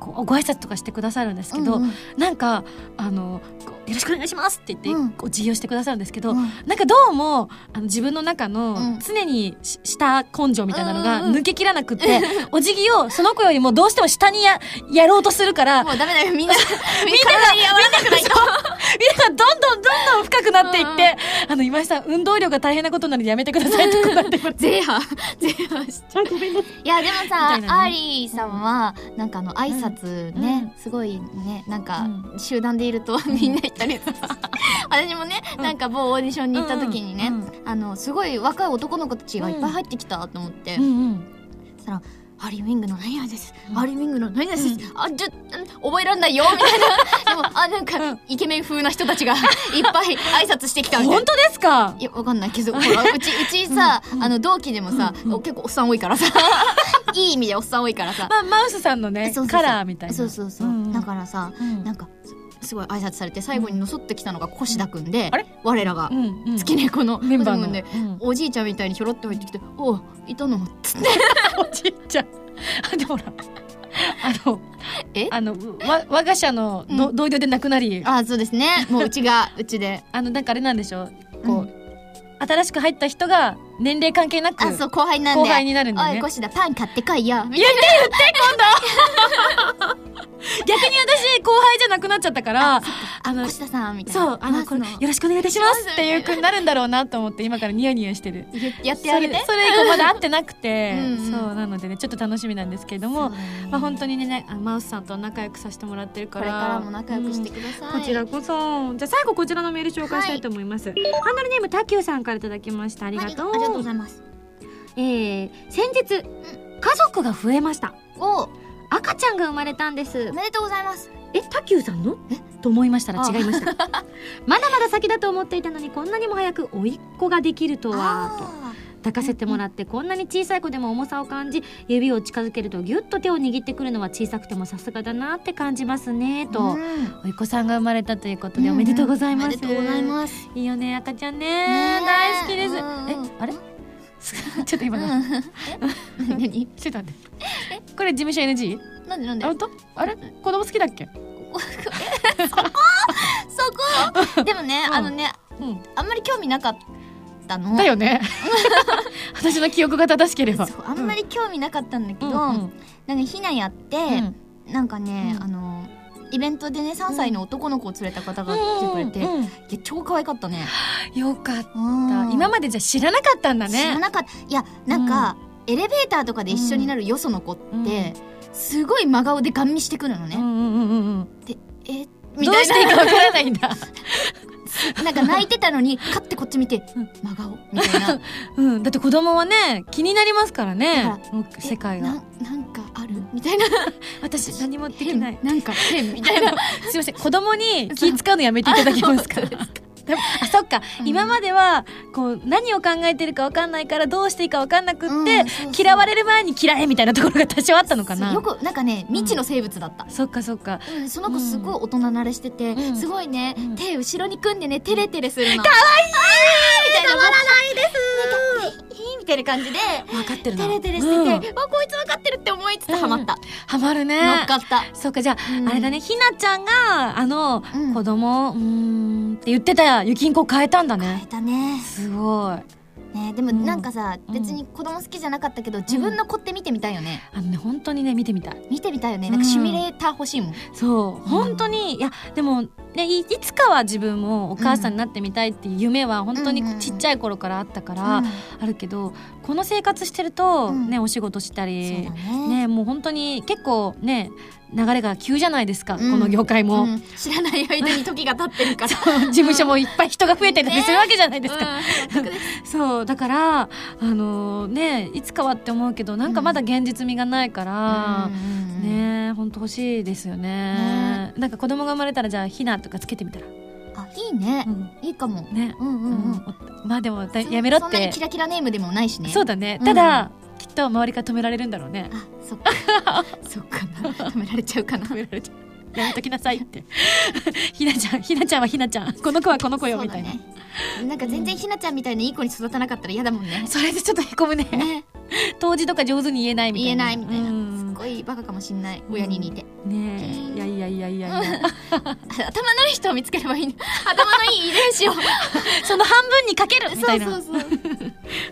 こうご挨拶とかしてくださるんですけど、うんうん。なんかあのよろしくお願いします」って言って、うん。こう授業してくださるんですけど、うん。なんかどうもあの自分の中のうん。常にしした根性みたいなのがうんうんうん。抜けきらなくって、[laughs] お辞儀をその子よりもどうしても下にややろうとするからもうダメだよ、みんな。みんなみんなが。みんながどんどんどんどん深くなっていって、あの今井さん運動量が大変なことなのでやめてくださいってこうなってますゼーハー、ゼーハーしちゃう。ごめんなさい。いや、でもさ、ね。アートリーさんは、なんかあの、挨拶ね、すごいね、なんか、集団でいると [laughs] みんな行ったり。[laughs] 私もね、うん。なんか某オーディションに行った時にね、あの、すごい若い男の子たちがいっぱい入ってきたと思って、うんうん。そしたら、ハリー・ウィングの何々です。うん。ハリー・ウィングの何々です。うん。あ、ちょ、うん覚えらんないよ、みたいな。[laughs] でも、あ、なんか、うん。イケメン風な人たちが [laughs] いっぱい挨拶してきたみたいな。本当ですか？いや、わかんないけど、[laughs] うち、うちさ、うんあの、同期でもさ、うんうん結構おっさん多いからさ、いい意味でおっさん多いからさ、まあマウスさんのねそうそうそうカラーみたいな。そうそうそう。だからさ、うん。なんか、すすごい挨拶されて、最後にのそってきたのが越田くんで、あれ？我らがう、んうん。月猫のメンバーで、うん。おじいちゃんみたいにひょろって入ってきて、おういたの？つって。[laughs] おじいちゃん。[laughs] あでもほら。あのえ？あのわ我が社のど、うん。同僚で亡くなり。あ、そうですね。もううちが、うちで。[laughs] あのなんかあれなんでしょう。こう、うん。新しく入った人が年齢関係なくあ、そう、後輩なんで。後輩になるんだおい、よね越田、パン買ってこいよ。み言って言って今度。逆に私後輩じゃなくなっちゃったからあの越田さん、みたいな。そうあのこれよろしくお願いいたしますっていう風になるんだろうなと思って今からニヤニヤしてる。ややってあげて。それそれ以降まだ会ってなくてうんうん。そうなのでねちょっと楽しみなんですけれども、まあ、本当にねあマウスさんと仲良くさせてもらってるからこれからも仲良くしてください。うんこちらこそ。じゃあ最後こちらのメール紹介したいと思います、ハンドルネームたきゅうさんからいただきました。ありがとう、がとうございます。えー、先日家族が増えました。お。赤ちゃんが生まれたんです。おめでとうございます。えタキューさんの？え？と思いましたら違いました。[laughs] まだまだ先だと思っていたのにこんなにも早く甥っ子ができるとはと。あ抱かせてもらってこんなに小さい子でも重さを感じ指を近づけるとギュッと手を握ってくるのは小さくてもさすがだなって感じますねーとうん。おい子さんが生まれたということでおめでとうございます、おめでとうございます。いいよね赤ちゃんね。大好きです。うん。えあれ？[laughs] ちょっと今の。え？何？ちょっと待って。これ事務所 NG? なんでなんで？あ本当？あれ？子供好きだっけ？[laughs] そこ？でもね、うん。あのね、うん。あんまり興味なかったの。だよね。[laughs] 私の記憶が正しければ。あんまり興味なかったんだけど、うんうんなんかひなやって、うん。なんかね、あのイベントでね3歳の男の子を連れた方が来てくれて、いや超可愛かったね。よかった。今までじゃ知らなかったんだね。知らなかった。いやなんか、エレベーターとかで一緒になるよその子って、すごい真顔でガン見してくるのね、うんうんうんうん。でえどうしていいかわからないんだ [laughs] なんか泣いてたのにカッてこっち見てうん真顔みたいな。[laughs] うんだって子供はね気になりますからね世界がえななんかある？みたいな。[laughs] 私何もできない。変なんか変みたいな。すいません子供に気使うのやめていただけますか？[laughs] でもあそっか、うん。今まではこう何を考えてるか分かんないからどうしていいか分かんなくって、うんそうそう。嫌われる前に嫌えみたいなところが多少あったのかな。よくなんかね未知の生物だった、そっかそっか。うんその子すごい大人慣れしてて、うん。すごいね、うん。手後ろに組んでねテレテレするの。かわいい。みたいな。たまらないです。みたいな感じで分かってるな。テレテレしてて、うん。わこいつ分かってるって思いつつハマった、ハマるね。乗っかった、そうかじゃあ、うん。あれだねひなちゃんがあの、うん。子供うーんって言ってたゆきんこ変えたんだ変えねたね。すごい。ねでもうん。なんかさ、うん。別に子供好きじゃなかったけど自分の子って見てみたいよね、あのね本当にね見てみたい。見てみたいよね。なんかシミュレーター欲しいもん、そう。本当にいやでもねいいつかは自分もお母さんになってみたいっていう夢は本当にうんうんうん。ちっちゃい頃からあったから、うん。あるけどこの生活してると、うん。ねお仕事したりだね。ねもう本当に結構ね流れが急じゃないですか、うん。この業界も、うん。知らない間に時が経ってるから。[laughs] 事務所もいっぱい人が増えてたりするわけじゃないですか、うん。[laughs] そう。だからあのねいつかはって思うけどなんかまだ現実味がないから、うん。ね本当欲しいですよね。なんか子供が生まれたらじゃあひなとかつけてみたら、あいいね、うん。いいかも。ね、うんうんうん、うん。まあでもだやめろって。そんなにキラキラネームでもないしね。そうだね。うん。ただ、きっと周りから止められるんだろうね。あそっか。[laughs] そっかな。止められちゃうかな。止められちゃう。やめときなさいって。[laughs] ひなちゃんひなちゃんはひなちゃん。この子はこの子よみたいな。ねなんか全然ひなちゃんみたいないい子に育たなかったら嫌だもんね。それでちょっとへこむね。ね。[laughs] 当時とか上手に言えないみたいな。言えないみたいな、うんごいバカかもしんない。親に似て、ねえ。いやいやいやいやいや。[laughs] 頭のいい人を見つければいいの。[laughs] 頭のいい遺伝子を。[laughs] その半分にかける。みたいな。そうそうそう。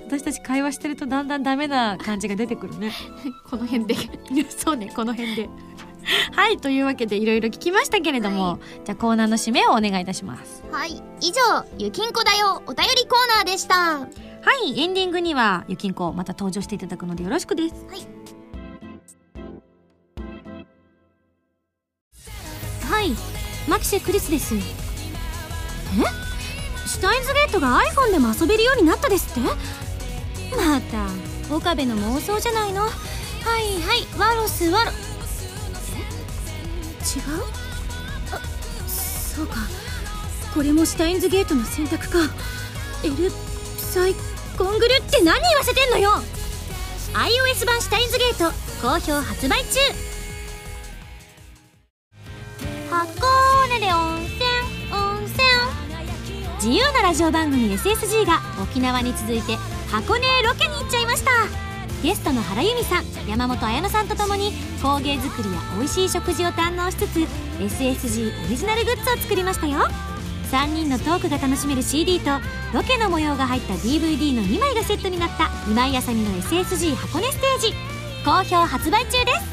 私たち会話してるとだんだんダメな感じが出てくるね。この辺で。そうねこの辺で。はいというわけでいろいろ聞きましたけれども、はじゃあコーナーの締めをお願いいたします。はい。以上ゆきんこだよお便りコーナーでした。はいエンディングにはゆきんこまた登場していただくのでよろしくです。はいい。マキシェクリスです。え？シュタインズゲートが iPhone でも遊べるようになったですって？また岡部の妄想じゃないの？はいはいワロスワロ。え？違う？あそうか。これもシュタインズゲートの選択か。エルサイコングルって何言わせてんのよ！iOS 版シュタインズゲート好評発売中。箱根で温泉温泉。自由なラジオ番組 SSG が沖縄に続いて箱根ロケに行っちゃいました。ゲストの原由美さん山本彩乃さんとともに工芸作りや美味しい食事を堪能しつつ SSG オリジナルグッズを作りましたよ。3人のトークが楽しめる CD とロケの模様が入った DVD の2枚がセットになった今井あさみの SSG 箱根ステージ。好評発売中です。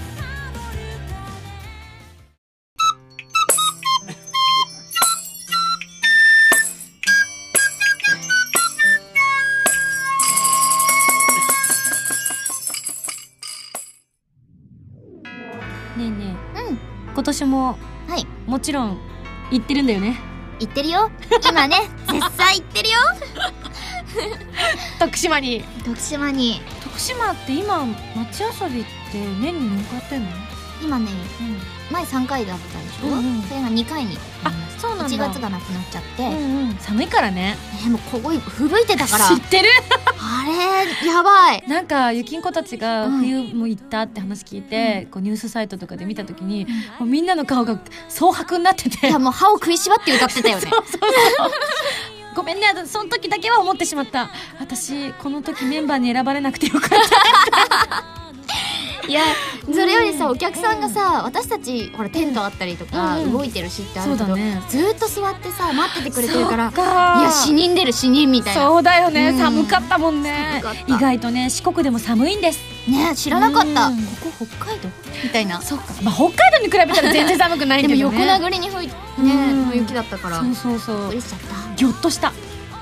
もはい。もちろん行ってるんだよね。言ってるよ。今ね [laughs] 絶賛言ってるよ。徳島に。徳島に。徳島って今街遊びって年に何回やってんの？今ね前3回だったでしょ、うんうん。それが2回にあそうなんだ。1月がなくなっちゃって、うんうん。寒いからね。えーもうここ吹雪いてたから。知ってる。あれやばい。なんかゆきんこたちがうん。冬も行ったって話聞いて、こうニュースサイトとかで見た時に、もうみんなの顔が蒼白になってて。いやもう歯を食いしばって歌ってたよね。ごめんねその時だけは思ってしまった。私この時メンバーに選ばれなくてよかったいやそれよりさお客さんがさ私たちほらテントあったりとかうん動いてるしってあるけど、ね。ずーっと座ってさ待っててくれてるからいや死人出る死人みたいな。そうだよね、うん。寒かったもんね。意外とね四国でも寒いんです。ね知らなかった、うん。ここ北海道みたいな。そっか、まあ、北海道に比べたら全然寒くないでもけどね。[laughs] 横殴りに吹いてうん。ねの雪だったから。そうそうそう。嬉しちゃった。ぎょっとした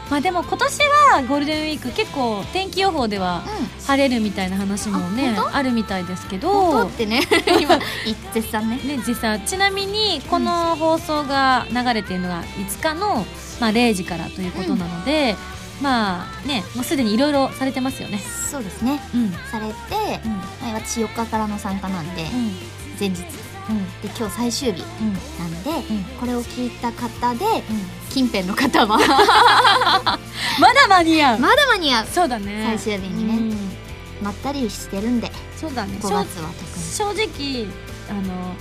まあでも今年はゴールデンウィーク結構天気予報ではうん。晴れるみたいな話もねあ本あるみたいですけどってね。[laughs] 今絶賛ね。ね実際ちなみにこの放送が流れているのが5日の、まあ、0時からということなので、まあねもうすでにいろいろされてますよね。そうですね。うん。うんされて、はい私4日からの参加なんで前日。で今日最終日うん。なんで、うん。これを聞いた方で近辺の方は。[laughs] まだ間に合う。まだ間に合う。そうだね。最終日にね。うん。まったりしてるんで。そうだね。5月は特に。正直あの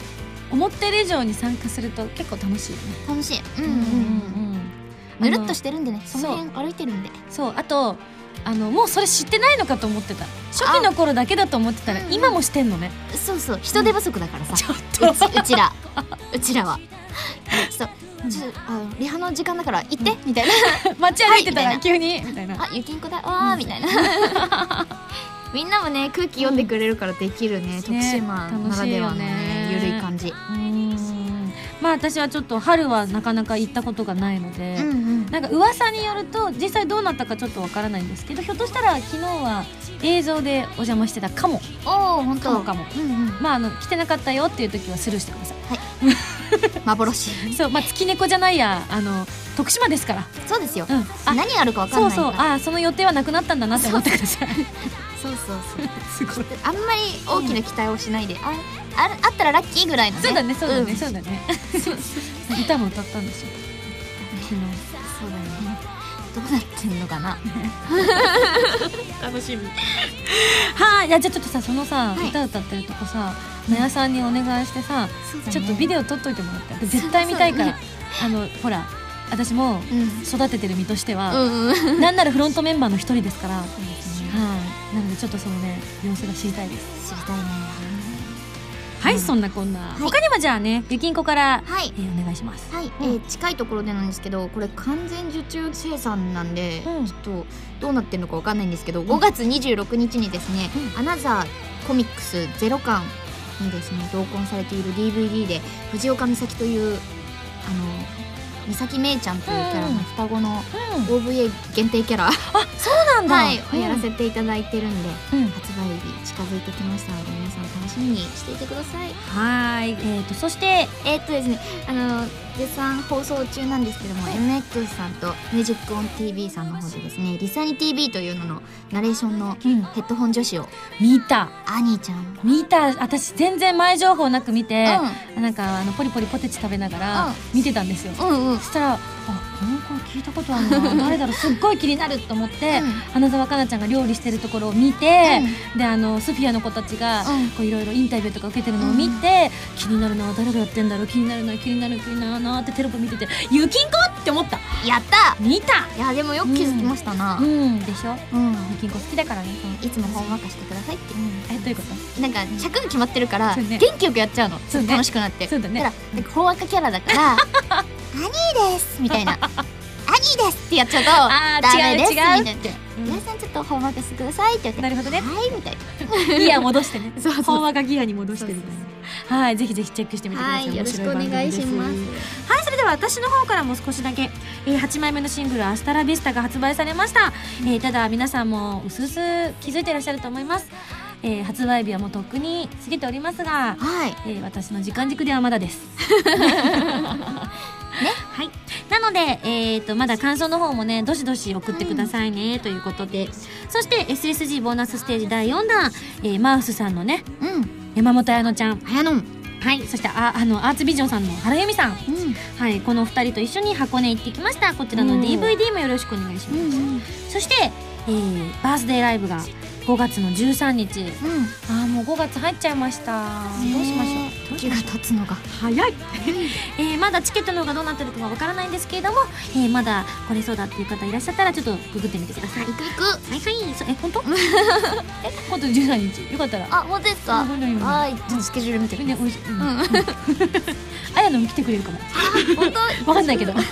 思ってる以上に参加すると結構楽しいよね。楽しい。うんうんうんぬるっとしてるんでね。その辺歩いてるんで。そう。あとあのもうそれ知ってないのかと思ってた初期の頃だけだと思ってたらうんうん。今もしてんのね。そうそう。人手不足だからさ、ちょっうちうちら。うちらは。ちょっとちょっとあのリハの時間だから行って、みたいな。[laughs] 街歩いてたら急にみたいな。あゆきんこだわーみたいな。[laughs] みんなもね空気読んでくれるからできるね、徳島ならではのねゆるい感じ。うーんまあ私はちょっと春はなかなか行ったことがないので、うんうん。なんか噂によると実際どうなったかちょっとわからないんですけどひょっとしたら昨日は映像でお邪魔してたかも。おお本当。かもかも。うんうん。まああの来てなかったよっていう時はスルーしてくださ [laughs] 幻い。そうまあ月猫じゃないやあの徳島ですから。そうですよ、うん。あ何あるかわかんそうないからそうあその予定はなくなったんだなって思ってください。そうそうそう。[laughs] すごい。あんまり大きな期待をしないで、ああるあったらラッキーぐらいのね。そうだねそうだね、ん。そうだね。[laughs] 歌も歌ったんですよ昨日そうだね。どうなってんのかな。[laughs] 楽しみ。はい、いやじゃあちょっとさそのさ、はい。歌歌ってるとこさなやさんにお願いしてさ、そうだね。ちょっとビデオ撮っといてもらって私絶対見たいから、あのほら私もうん。育ててる身としては、うんうん。[laughs] なんならフロントメンバーの一人ですから、はい。なのでちょっとそのね様子が知りたいです。知りたいねはい、うんそんなこんな、い。他にもじゃあねゆきんこから、はい。えーお願いします。はい、うん。えー近いところでなんですけどこれ完全受注生産なんで、うん。ちょっとどうなってるのかわかんないんですけど5月26日にですね「アナザーコミックスゼロ巻」にですね同梱されている DVD で藤岡美咲というあの美咲めいちゃんというキャラの双子のうん。OVA 限定キャラ、そうなんだ。はい、うん。やらせていただいてるんで、うん。発売日近づいてきましたので皆さん楽しみにしていてください。はい。えー、とそしてえーっとですねあの絶賛放送中なんですけども、MX さんとミュージックオン TV さんの方でですね「リサニ TV」というののナレーションのうん。ヘッドホン女子を見た。アニーちゃん。見た。私全然前情報なく見て、うなんかあのポリポリポテチ食べながらうん。見てたんですよ、んうんうんそしたらあこの子聞いたことあるな。[laughs] 誰だろうすっごい気になると思って、花澤香菜ちゃんが料理してるところを見て、であのスフィアの子たちがいろいろインタビューとか受けてるのを見て、気になるな誰がやってんだろう気になるな気になる気になるなってテロップ見てて「ゆきんこ!」って思ったやった見たいやでもよく気づきましたなうんでしょうん、ゆきんこ好きだからねいつもほんわかしてくださいって、えどういうことなんか尺が決まってるから、元気よくやっちゃうの楽しくなってそうだねほんわかキャラだから「アニーです」みたいな「[laughs] アニーです」ってやっちゃうと「あーダメです」違う。違うみたいな。皆さんちょっとほんわかしてくださいって言って。なるほどね。はいみたいな。[laughs] ギア戻してね。[laughs] そうほんわかギアに戻してみたいな。はいぜひぜひチェックしてみてください、はいよろしくお願いします。はいそれでは私の方からも少しだけ、えー8枚目のシングル「アスタラビスタ」が発売されました、えーただ皆さんもうすうす気づいていらっしゃると思います、えー発売日はもうとっくに過ぎておりますが、はい。えー私の時間軸ではまだです。ね、はい。なので、えっ、と、まだ感想の方もね、どしどし送ってくださいね、ということで。そして、SSG ボーナスステージ第4弾、えーマウスさんのね、うん山本彩乃ちゃん。はやのんはい。そして、あ、あの、アーツビジョンさんの原由美さん。うんはい。この二人と一緒に箱根行ってきました。こちらのうん DVD もよろしくお願いします。うんそして、えーバースデーライブが5月の13日。うん。あーもう5月入っちゃいました。どうしましょう？時が経つのが早い、えー、まだチケットの方がどうなってるかはわからないんですけれども、えー、まだ来れそうだっていう方いらっしゃったらちょっとググってみてください。行く行く。はいはい。そえ本当？[laughs] え本当13日？よかったら。あ本当ですか？はいちょっとスケジュール見てねおいしい、うん、うん、あやのも来てくれるかも。本当？[laughs] わかんないけど。[laughs] はい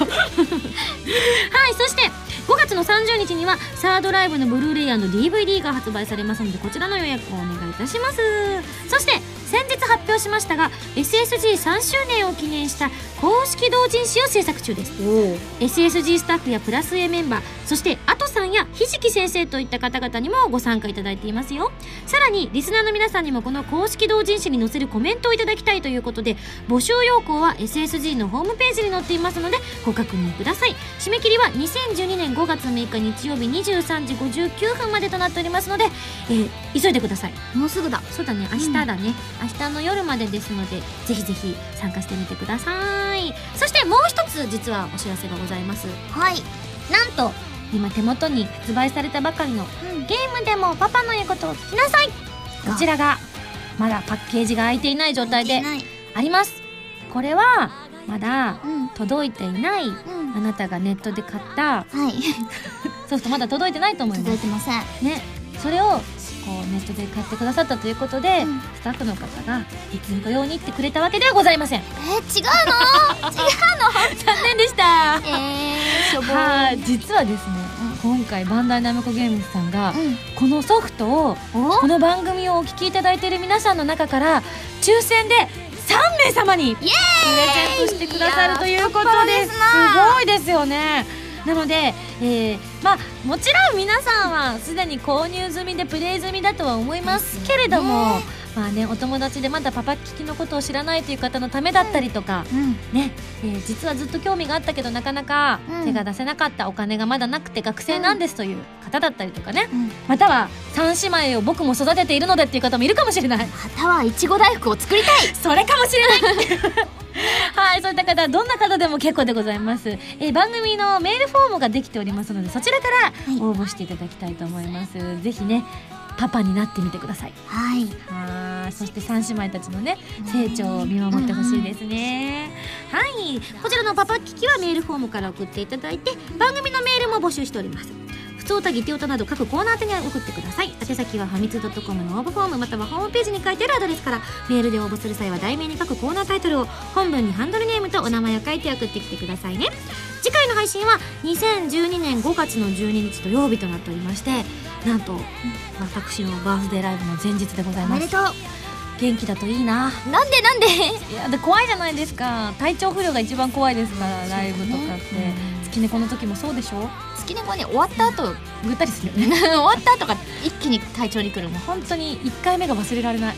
そして5月の30日にはサードライブのブルーレイ &DVD が発売されますのでこちらの予約をお願いいたします。そして先日発表しましたが SSG3 周年を記念した公式同人誌を制作中です。SSG スタッフやプラス A メンバーそしてアトさんやひじき先生といった方々にもご参加いただいていますよ。さらにリスナーの皆さんにもこの公式同人誌に載せるコメントをいただきたいということで募集要項は SSG のホームページに載っていますのでご確認ください。締め切りは2012年5月6日日曜日23時59分までとなっておりますので、えー、急いでください。もうすぐだ。そうだね。明日だね、うん、明日の夜までですのでぜひぜひ参加してみてください。そしてもう一つ実はお知らせがございます。はい。なんと今手元に発売されたばかりの、うん、ゲームでもパパの言うことを聞きなさい。こちらがまだパッケージが開いていない状態であります。これはまだ届いていない、うん、あなたがネットで買った、はい、[laughs] そうするとまだ届いてないと思います。届いてません。ねそれをこうネットで買ってくださったということで、うん、スタッフの方がいつご用にってくれたわけではございません。えー、違うの？[laughs] 違うの？残念でした。えー、しょぼはい実はですね、うん、今回バンダイナムコゲームズさんが、うん、このソフトをこの番組をお聞きいただいている皆さんの中から抽選で3名様にプレゼントしてくださるということですすごいですよねなので、えー、まあもちろん皆さんはすでに購入済みでプレイ済みだとは思いますけれども、まあね、お友達でまだパパ聞きのことを知らないという方のためだったりとか、うん、ねえー、実はずっと興味があったけどなかなか手が出せなかったお金がまだなくて学生なんですという方だったりとかね、うん、または三姉妹を僕も育てているのでっていう方もいるかもしれないまたはいちご大福を作りたいそれかもしれないはい、そういった方、どんな方でも結構でございます。えー、番組のメールフォームができておりますので、そちらから応募していただきたいと思います。はい、ぜひね、パパになってみてください。はい。はそして三姉妹たちのね、成長を見守ってほしいですね。はい、こちらのパパ聞きはメールフォームから送っていただいて、番組のメールも募集しております。普通歌ギテオタなど各コーナー宛に送ってください。宛先はファミツー .com の応募フォームまたはホームページに書いてあるアドレスから。メールで応募する際は題名に書くコーナータイトルを本文にハンドルネームとお名前を書いて送ってきてくださいね。次回の配信は2012年5月の12日土曜日となっておりましてなんと私のバースデーライブの前日でございます。おめでとう。元気だといいな。なんでなんで？いやで怖いじゃないですか。体調不良が一番怖いですからライブとかって、ね、月猫の時もそうでしょ？月猫はね終わった後ぐったりするよね。[laughs] 終わった後が一気に体調にくるの。本当に1回目が忘れられない。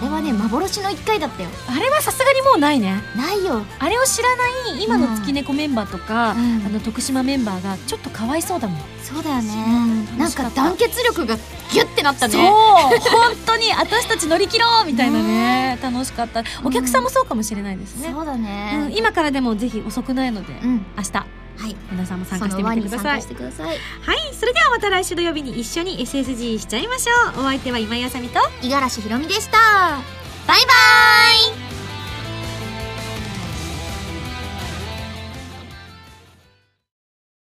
あれはね幻の1回だったよ。あれはさすがにもうないね。ないよ。あれを知らない今の月猫メンバーとか、うん、あの徳島メンバーがちょっとかわいそうだもん。そうだよね、うん、なんか団結力がギュッてなったね。そう本当に私たち乗り切ろうみたいなね。楽しかった。お客さんもそうかもしれないですね、そうだね、今からでもぜひ遅くないので、明日はい、皆さんも参加してみてください。はいそれではまた来週土曜日に一緒に SSG しちゃいましょう。お相手は今井あさみと五十嵐ひろみでした。バイバイ